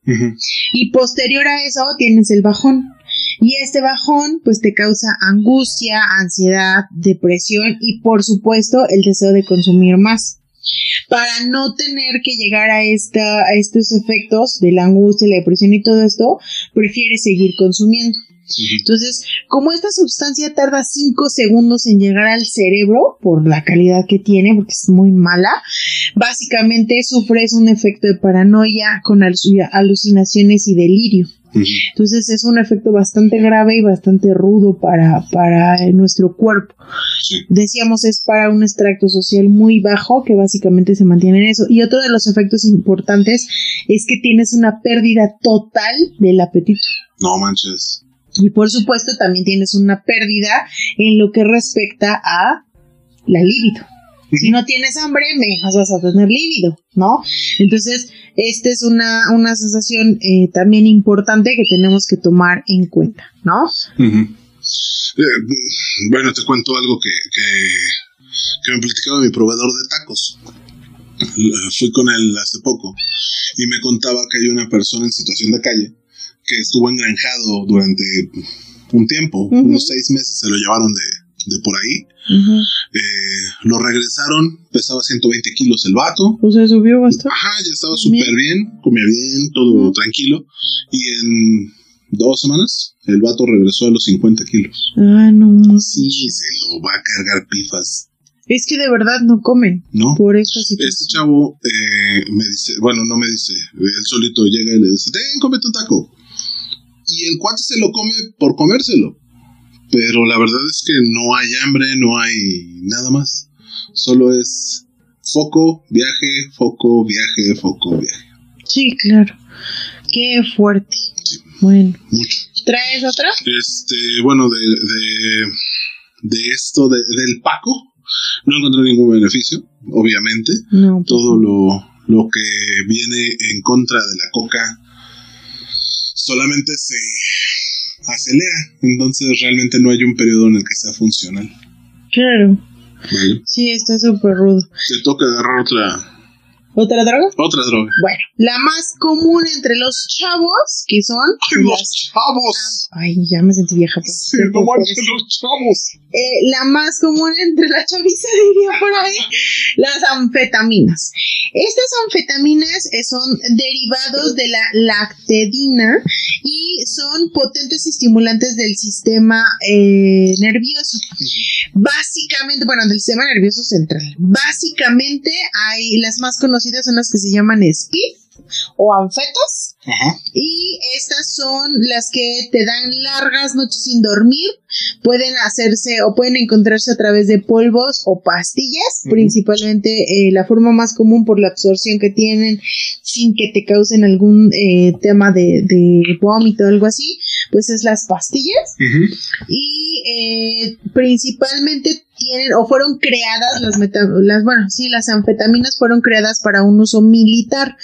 Y posterior a eso tienes el bajón. Y este bajón pues te causa angustia, ansiedad, depresión y por supuesto el deseo de consumir más. Para no tener que llegar a, esta, a estos efectos de la angustia, la depresión y todo esto, prefieres seguir consumiendo. Entonces, como esta sustancia tarda 5 segundos en llegar al cerebro por la calidad que tiene, porque es muy mala, básicamente sufres un efecto de paranoia con alucinaciones y delirio. Entonces es un efecto bastante grave y bastante rudo para, para nuestro cuerpo. Decíamos es para un extracto social muy bajo que básicamente se mantiene en eso. Y otro de los efectos importantes es que tienes una pérdida total del apetito. No manches. Y por supuesto también tienes una pérdida en lo que respecta a la libido. Si no tienes hambre, menos vas a tener líbido, ¿no? Entonces, esta es una, una sensación eh, también importante que tenemos que tomar en cuenta, ¿no? Eh, bueno, te cuento algo que, que, que me platicaba mi proveedor de tacos. Fui con él hace poco y me contaba que hay una persona en situación de calle que estuvo engranjado durante un tiempo, unos seis meses se lo llevaron de, de por ahí. eh, lo regresaron, pesaba 120 kilos el vato. Pues se subió bastante. Ajá, ya estaba súper bien, comía bien, todo tranquilo. Y en dos semanas el vato regresó a los 50 kilos. Ah, no. Sí, se lo va a cargar pifas. Es que de verdad no comen. No. Por esta situación. Este chavo eh, me dice, bueno, no me dice, él solito llega y le dice, ten, cómete un taco y el cuate se lo come por comérselo. Pero la verdad es que no hay hambre, no hay nada más. Solo es foco, viaje, foco, viaje, foco, viaje. Sí, claro. Qué fuerte. Bueno. Mucho. ¿Traes otra? Este, bueno, de, de, de esto, de, del Paco, no encontré ningún beneficio, obviamente. No. pues Todo lo, lo que viene en contra de la coca solamente se acelera. Entonces realmente no hay un periodo en el que sea funcional. Claro. ¿vale? Sí, está súper rudo. Te toca agarrar otra, ¿Otra droga? otra droga. Bueno, la más común entre los chavos, que son... ¡Ay, las- los chavos! Ay, ya me sentí vieja. por Sí, no manches, los chavos. Eh, la más común entre la chaviza, diría por ahí, las anfetaminas. Estas anfetaminas eh, son derivados de la lactedina y son potentes estimulantes del sistema eh, nervioso. Básicamente, bueno, del sistema nervioso central. Básicamente hay las más conocidas son las que se llaman SPIF o anfetas. Ajá. Y estas son las que te dan largas noches sin dormir. Pueden hacerse o pueden encontrarse a través de polvos o pastillas. Principalmente eh, la forma más común por la absorción que tienen sin que te causen algún eh, tema de, de vómito o algo así. Pues es las pastillas. Y eh, principalmente tienen o fueron creadas las, las bueno, sí, las anfetaminas fueron creadas para un uso militar.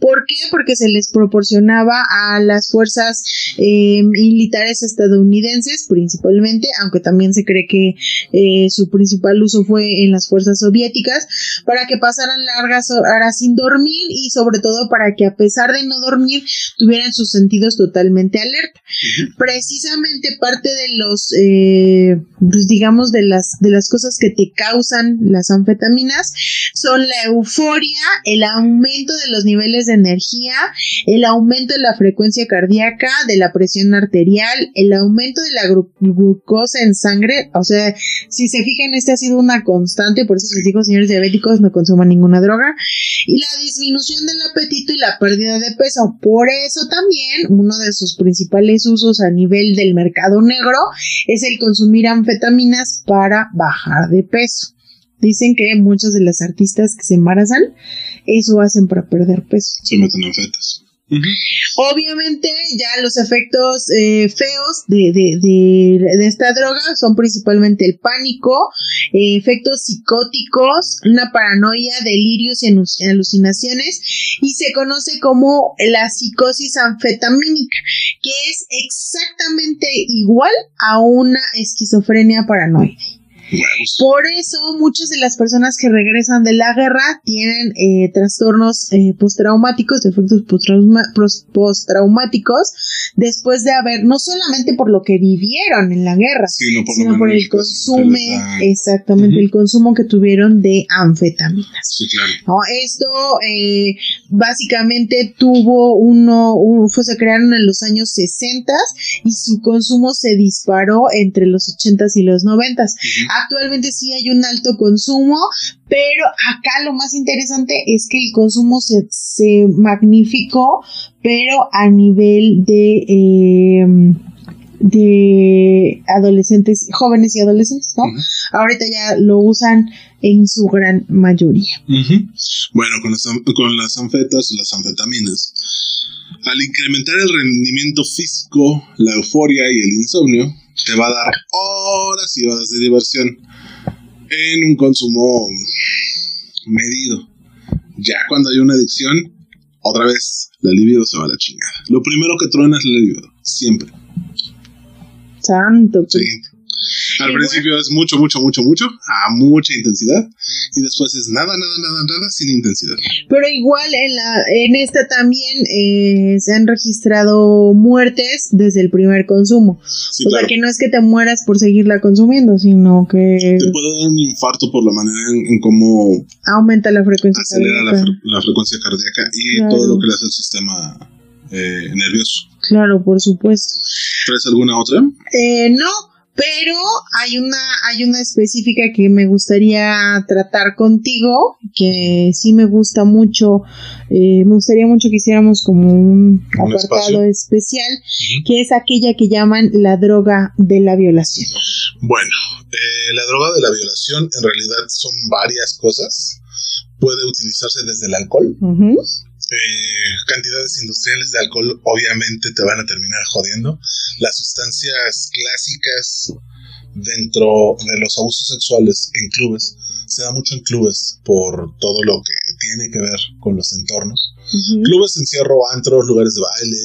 ¿Por qué? Porque se les proporcionaba a las fuerzas eh, militares estadounidenses principalmente, aunque también se cree que eh, su principal uso fue en las fuerzas soviéticas, para que pasaran largas horas sin dormir y sobre todo para que a pesar de no dormir tuvieran sus sentidos totalmente alerta. Precisamente parte de los, eh, pues digamos, de las, de las cosas que te causan las anfetaminas son la euforia, el aumento de los niveles de energía, el aumento de la frecuencia cardíaca, de la presión arterial, el aumento de la glucosa en sangre, o sea, si se fijan, este ha sido una constante, por eso les digo, señores diabéticos, no consuman ninguna droga, y la disminución del apetito y la pérdida de peso. Por eso también uno de sus principales usos a nivel del mercado negro es el consumir anfetaminas para bajar de peso. Dicen que muchos de las artistas que se embarazan, eso hacen para perder peso. Se meten anfetas. Obviamente ya los efectos eh, feos de, de, de, esta droga son principalmente el pánico, eh, efectos psicóticos, una paranoia, delirios y alucinaciones y se conoce como la psicosis anfetamínica, que es exactamente igual a una esquizofrenia paranoide. Por eso muchas de las personas que regresan de la guerra tienen eh, trastornos eh, postraumáticos, efectos postraumáticos, después de haber, no solamente por lo que vivieron en la guerra, sino por, el consumo, exactamente, el consumo que tuvieron de anfetaminas. Sí, claro. Esto eh, básicamente tuvo uno, fue, se crearon en los años 60 y su consumo se disparó entre los 80 y los 90. Actualmente sí hay un alto consumo, pero acá lo más interesante es que el consumo se, se magnificó, pero a nivel de... Em, de adolescentes, jóvenes y adolescentes, ¿no? Ahorita ya lo usan en su gran mayoría. Bueno, con las, con las anfetas, las anfetaminas, al incrementar el rendimiento físico, la euforia y el insomnio, te va a dar horas y horas de diversión en un consumo medido. Ya cuando hay una adicción, otra vez la libido se va a la chingada. Lo primero que truena es la libido, siempre. Santo. Sí. Al principio es mucho, mucho, mucho, mucho, a mucha intensidad. Y después es nada, nada, nada, nada, sin intensidad. Pero igual en, la, en esta también eh, se han registrado muertes desde el primer consumo. o sea que no es que te mueras por seguirla consumiendo, sino que... Te puede dar un infarto por la manera en, cómo... Aumenta la frecuencia acelera cardíaca. La, frecuencia cardíaca y todo lo que le hace al sistema eh, nervioso. Claro, por supuesto. ¿Traes alguna otra? Eh, no, pero hay una, hay una específica que me gustaría tratar contigo, que sí me gusta mucho, eh, me gustaría mucho que hiciéramos como un, apartado especial, que es aquella que llaman la droga de la violación. Bueno, eh, la droga de la violación en realidad son varias cosas. Puede utilizarse desde el alcohol, eh, cantidades industriales de alcohol obviamente te van a terminar jodiendo. Las sustancias clásicas dentro de los abusos sexuales en clubes se da mucho en clubes por todo lo que tiene que ver con los entornos. Clubes, encierro, antros, lugares de baile,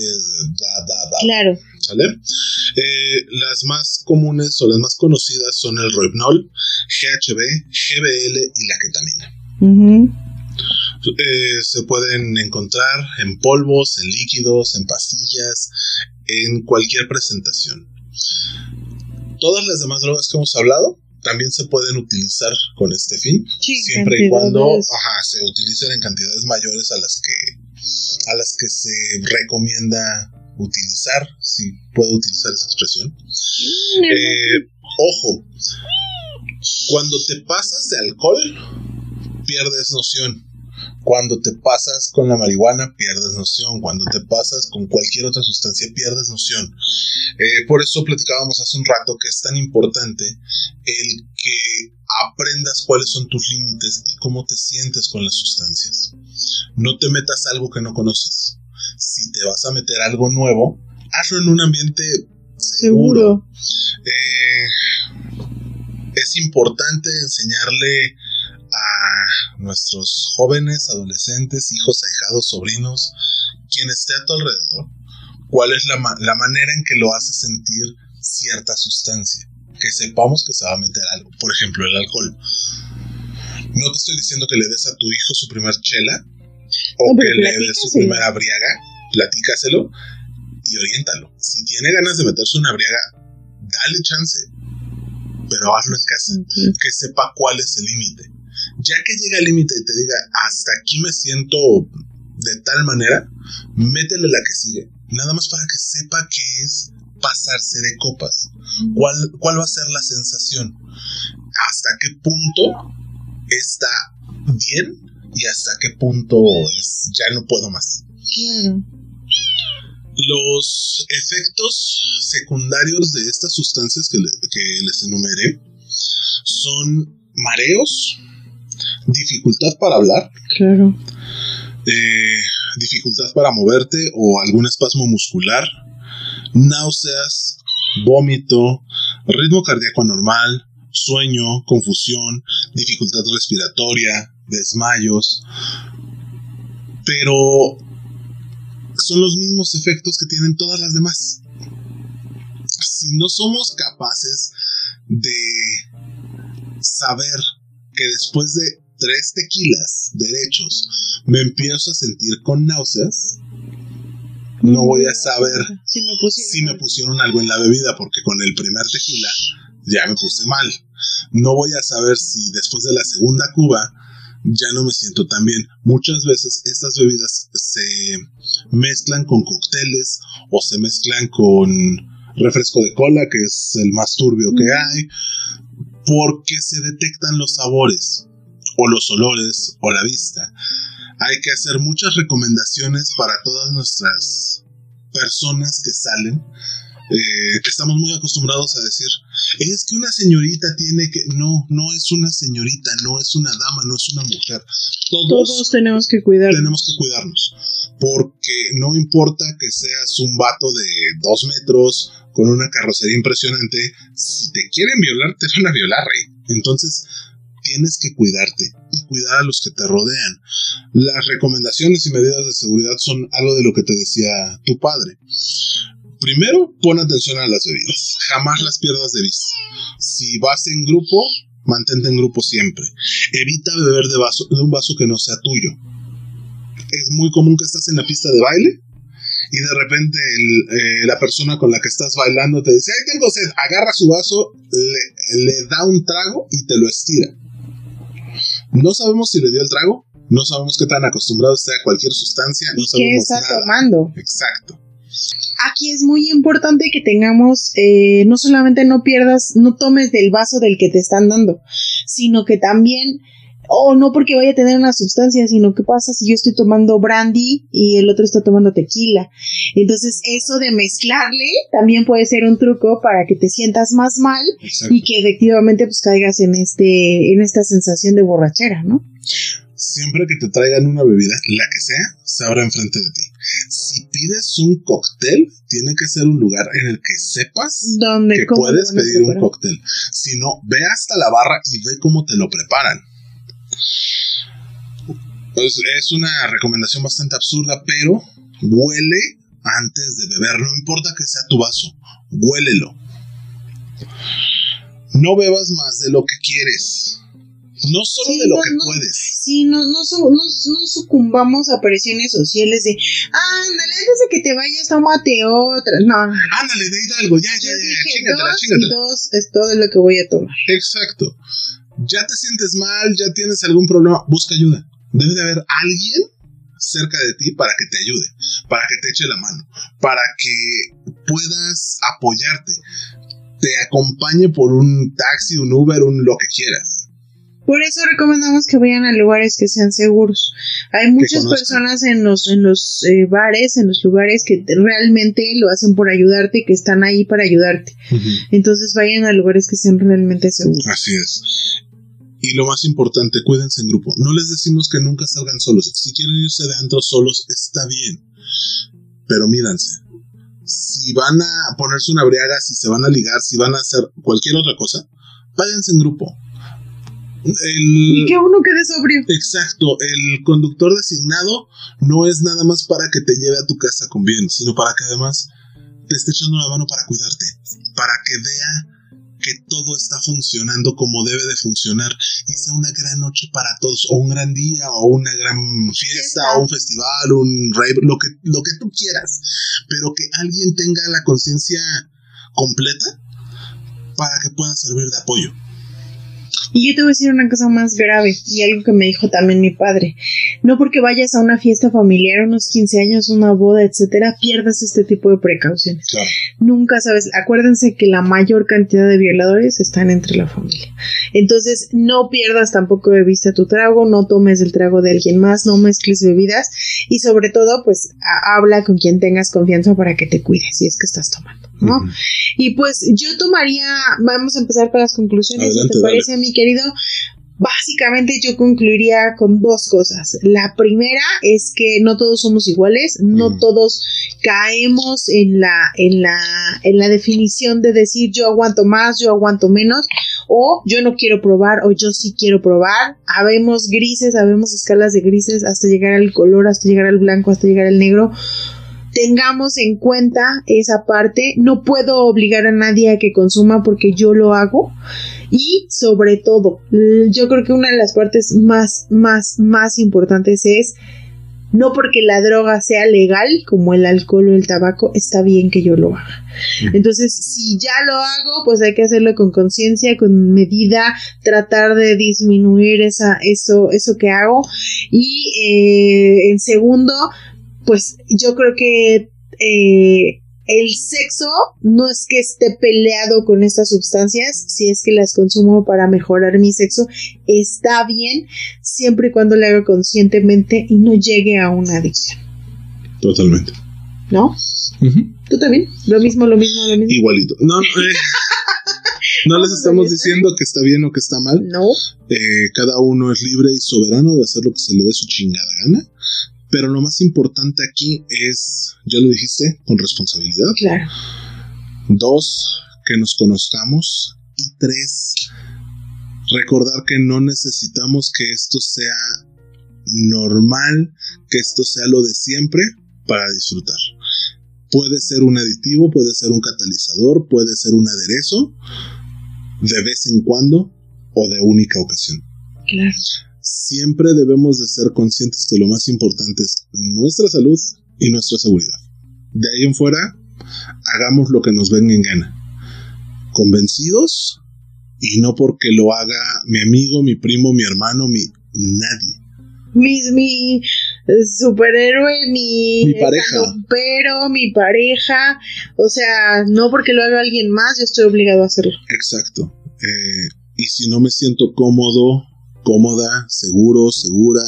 da, da, da. Claro. ¿Sale? Eh, las más comunes o las más conocidas son el Rohypnol, GHB, GBL y la ketamina. Eh, se pueden encontrar en polvos, en líquidos, en pastillas, en cualquier presentación. Todas las demás drogas que hemos hablado también se pueden utilizar con este fin, siempre y cuando se utilicen en cantidades mayores a las que a las que se recomienda utilizar, si puedo utilizar esa expresión. Mm. Eh, ojo, cuando te pasas de alcohol, pierdes noción. Cuando te pasas con la marihuana, pierdes noción. Cuando te pasas con cualquier otra sustancia, pierdes noción. Eh, por eso platicábamos hace un rato que es tan importante el que aprendas cuáles son tus límites y cómo te sientes con las sustancias. No te metas algo que no conoces. Si te vas a meter algo nuevo, hazlo en un ambiente seguro. Eh, es importante enseñarle a nuestros jóvenes, adolescentes, hijos, ahijados, sobrinos, quien esté a tu alrededor, cuál es la, la manera en que lo hace sentir cierta sustancia. Que sepamos que se va a meter algo. Por ejemplo, el alcohol. No te estoy diciendo que le des a tu hijo su primer chela o que le des su primera briaga. Platícaselo y oriéntalo. Si tiene ganas de meterse una briaga, dale chance. Pero hazlo en casa. Que sepa cuál es el límite. Ya que llega el límite y te diga, hasta aquí me siento de tal manera, métele la que sigue. Nada más para que sepa qué es pasarse de copas. ¿Cuál, ¿Cuál va a ser la sensación? ¿Hasta qué punto está bien y hasta qué punto es ya no puedo más? Los efectos secundarios de estas sustancias que, que les enumeré son mareos, dificultad para hablar, claro. Eh, dificultad para moverte o algún espasmo muscular, náuseas, vómito, ritmo cardíaco anormal, sueño, confusión, dificultad respiratoria, desmayos, pero son los mismos efectos que tienen todas las demás. Si no somos capaces de saber que después de tres tequilas derechos me empiezo a sentir con náuseas, no voy a saber si me, pusieron. si me pusieron algo en la bebida, porque con el primer tequila ya me puse mal. No voy a saber si después de la segunda cuba ya no me siento tan bien. Muchas veces estas bebidas se mezclan con cócteles o se mezclan con refresco de cola, que es el más turbio que hay, porque se detectan los sabores o los olores o la vista. Hay que hacer muchas recomendaciones para todas nuestras personas que salen. Eh, estamos muy acostumbrados a decir, es que una señorita tiene que... No, no es una señorita, no es una dama, no es una mujer. Todos, Todos tenemos que cuidarnos. tenemos que cuidarnos. Porque no importa que seas un vato de dos metros, con una carrocería impresionante, si te quieren violar, te van a violar, rey. Entonces, tienes que cuidarte y cuidar a los que te rodean. Las recomendaciones y medidas de seguridad son algo de lo que te decía tu padre. Primero, pon atención a las bebidas. Jamás las pierdas de vista. Si vas en grupo, mantente en grupo siempre. Evita beber de, un vaso que no sea tuyo. Es muy común que estás en la pista de baile y de repente eh, la persona con la que estás bailando te dice, ay, tengo sed, agarra su vaso, le da un trago y te lo estira. No sabemos si le dio el trago, no sabemos qué tan acostumbrado está a cualquier sustancia, no ¿Qué sabemos está nada. tomando? Exacto. Aquí es muy importante que tengamos, eh, no solamente no pierdas, no tomes del vaso del que te están dando, sino que también, o no porque vaya a tener una sustancia, sino que pasa si yo estoy tomando brandy y el otro está tomando tequila. Entonces, eso de mezclarle también puede ser un truco para que te sientas más mal exacto. y que efectivamente pues caigas en este, en esta sensación de borrachera, ¿no? Siempre que te traigan una bebida, la que sea, se abra enfrente de ti. Si pides un cóctel, tiene que ser un lugar en el que sepas que puedes pedir un cóctel. Si no, ve hasta la barra y ve cómo te lo preparan. Pues, es una recomendación bastante absurda, pero huele antes de beber. No importa que sea tu vaso, huélelo. No bebas más de lo que quieres. No solo Sí, de lo no, que no. puedes. Sí, no, no, su- no, no sucumbamos a presiones sociales de, ándale, antes de que te vayas, tómate otra. No. Ándale, de Hidalgo, ya, ya, ya, dije chingatela, dos y dos es todo lo que voy a tomar. Exacto. Ya te sientes mal, ya tienes algún problema, busca ayuda. Debe de haber alguien cerca de ti para que te ayude, para que te eche la mano, para que puedas apoyarte, te acompañe por un taxi, un Uber, un lo que quieras. Por eso recomendamos que vayan a lugares que sean seguros. Hay muchas personas en los, en los eh, bares, en los lugares que te- realmente lo hacen por ayudarte, que están ahí para ayudarte. Entonces vayan a lugares que sean realmente seguros. Así es. Y lo más importante, cuídense en grupo. No les decimos que nunca salgan solos. Si quieren irse de antro solos, está bien. Pero mídanse. Si van a ponerse una briaga, si se van a ligar, si van a hacer cualquier otra cosa, váyanse en grupo. y que uno quede sobrio. Exacto, el conductor designado no es nada más para que te lleve a tu casa con bien, sino para que además te esté echando la mano para cuidarte, para que vea que todo está funcionando como debe de funcionar y sea una gran noche para todos, o un gran día, o una gran fiesta, o un festival, un rave, lo que, lo que tú quieras, pero que alguien tenga la conciencia completa para que pueda servir de apoyo. Y yo te voy a decir una cosa más grave y algo que me dijo también mi padre. No porque vayas a una fiesta familiar, unos 15 años, una boda, etcétera, pierdas este tipo de precauciones. Nunca sabes. Acuérdense que la mayor cantidad de violadores están entre la familia. Entonces, no pierdas tampoco de vista tu trago, no tomes el trago de alguien más, no mezcles bebidas y sobre todo, pues habla con quien tengas confianza para que te cuides si es que estás tomando. ¿No? Y pues yo tomaría, vamos a empezar con las conclusiones, ¿te parece, mi querido? Básicamente yo concluiría con dos cosas. La primera es que no todos somos iguales, no todos caemos en la, en la, en la definición de decir yo aguanto más, yo aguanto menos, o yo no quiero probar, o yo sí quiero probar. Habemos grises, habemos escalas de grises hasta llegar al color, hasta llegar al blanco, hasta llegar al negro tengamos en cuenta esa parte. No puedo obligar a nadie a que consuma porque yo lo hago. Y sobre todo, yo creo que una de las partes más, más, más importantes es no porque la droga sea legal, como el alcohol o el tabaco, está bien que yo lo haga. Entonces, si ya lo hago, pues hay que hacerlo con conciencia, con medida, tratar de disminuir esa, eso, eso que hago. Y eh, en segundo, pues yo creo que eh, el sexo no es que esté peleado con estas sustancias, si es que las consumo para mejorar mi sexo, está bien, siempre y cuando lo haga conscientemente y no llegue a una adicción. Totalmente. ¿No? ¿Tú también? Lo mismo, lo mismo, lo mismo. Igualito. No, no, eh, no les estamos diciendo que está bien o que está mal. No. Eh, cada uno es libre y soberano de hacer lo que se le dé su chingada gana. Pero lo más importante aquí es, ya lo dijiste, con responsabilidad. Claro. Dos, que nos conozcamos. Y tres, recordar que no necesitamos que esto sea normal, que esto sea lo de siempre para disfrutar. Puede ser un aditivo, puede ser un catalizador, puede ser un aderezo, de vez en cuando o de única ocasión. Claro siempre debemos de ser conscientes que lo más importante es nuestra salud y nuestra seguridad. De ahí en fuera, hagamos lo que nos venga en gana. Convencidos y no porque lo haga mi amigo, mi primo, mi hermano, mi nadie. Mi, mi superhéroe, mi, mi pareja. Pero mi pareja, o sea, no porque lo haga alguien más, yo estoy obligado a hacerlo. Exacto. Eh, y si no me siento cómodo cómoda, seguro, segura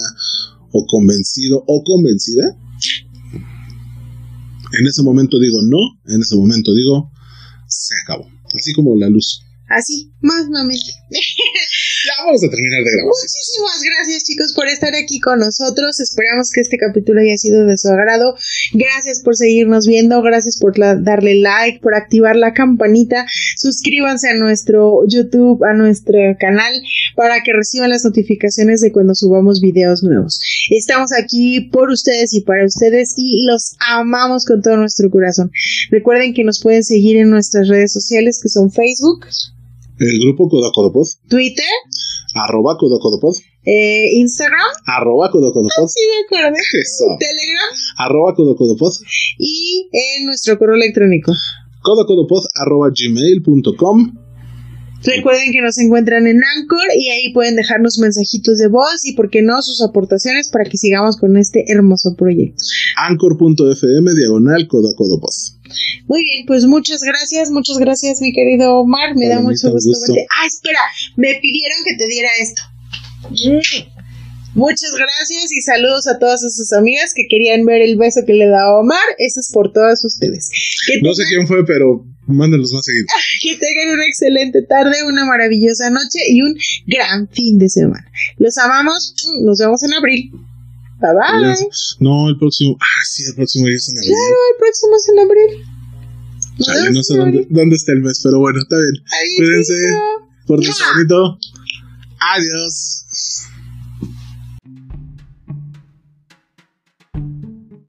o convencido o convencida, en ese momento digo no, en ese momento digo se acabó. Así como la luz. Así, más mami. ya vamos a terminar de grabar. Muchísimas gracias chicos por estar aquí con nosotros. Esperamos que este capítulo haya sido de su agrado. Gracias por seguirnos viendo, gracias por darle like, por activar la campanita. Suscríbanse a nuestro YouTube, a nuestro canal para que reciban las notificaciones de cuando subamos videos nuevos. Estamos aquí por ustedes y para ustedes y los amamos con todo nuestro corazón. Recuerden que nos pueden seguir en nuestras redes sociales que son Facebook, el grupo Codacodopod. Twitter. Arroba Codacodopod. Eh, Instagram. Arroba Codacodopod. Sí, de acuerdo. Eso. Telegram. Arroba Codacodopod. Y en nuestro correo electrónico. Codacodopod arroba gmail.com. Recuerden que nos encuentran en Anchor y ahí pueden dejarnos mensajitos de voz y, por qué no, sus aportaciones para que sigamos con este hermoso proyecto. Anchor.fm diagonal codo a codo Muy bien, pues muchas gracias, muchas gracias, mi querido Omar. Me da mucho gusto, verte. Ah, espera, me pidieron que te diera esto. Mm. Muchas gracias y saludos a todas sus amigas que querían ver el beso que le daba Omar. Eso es por todas ustedes. no sé quién fue, pero mándenlos más seguidos. Que tengan una excelente tarde, una maravillosa noche y un gran fin de semana. Los amamos. Nos vemos en abril. Bye bye. No, el próximo. Ah, sí, el próximo es en abril. Claro, el próximo es en abril. no sé dónde, dónde, está el mes, pero bueno, está bien. Cuídense. Por bonito. Adiós.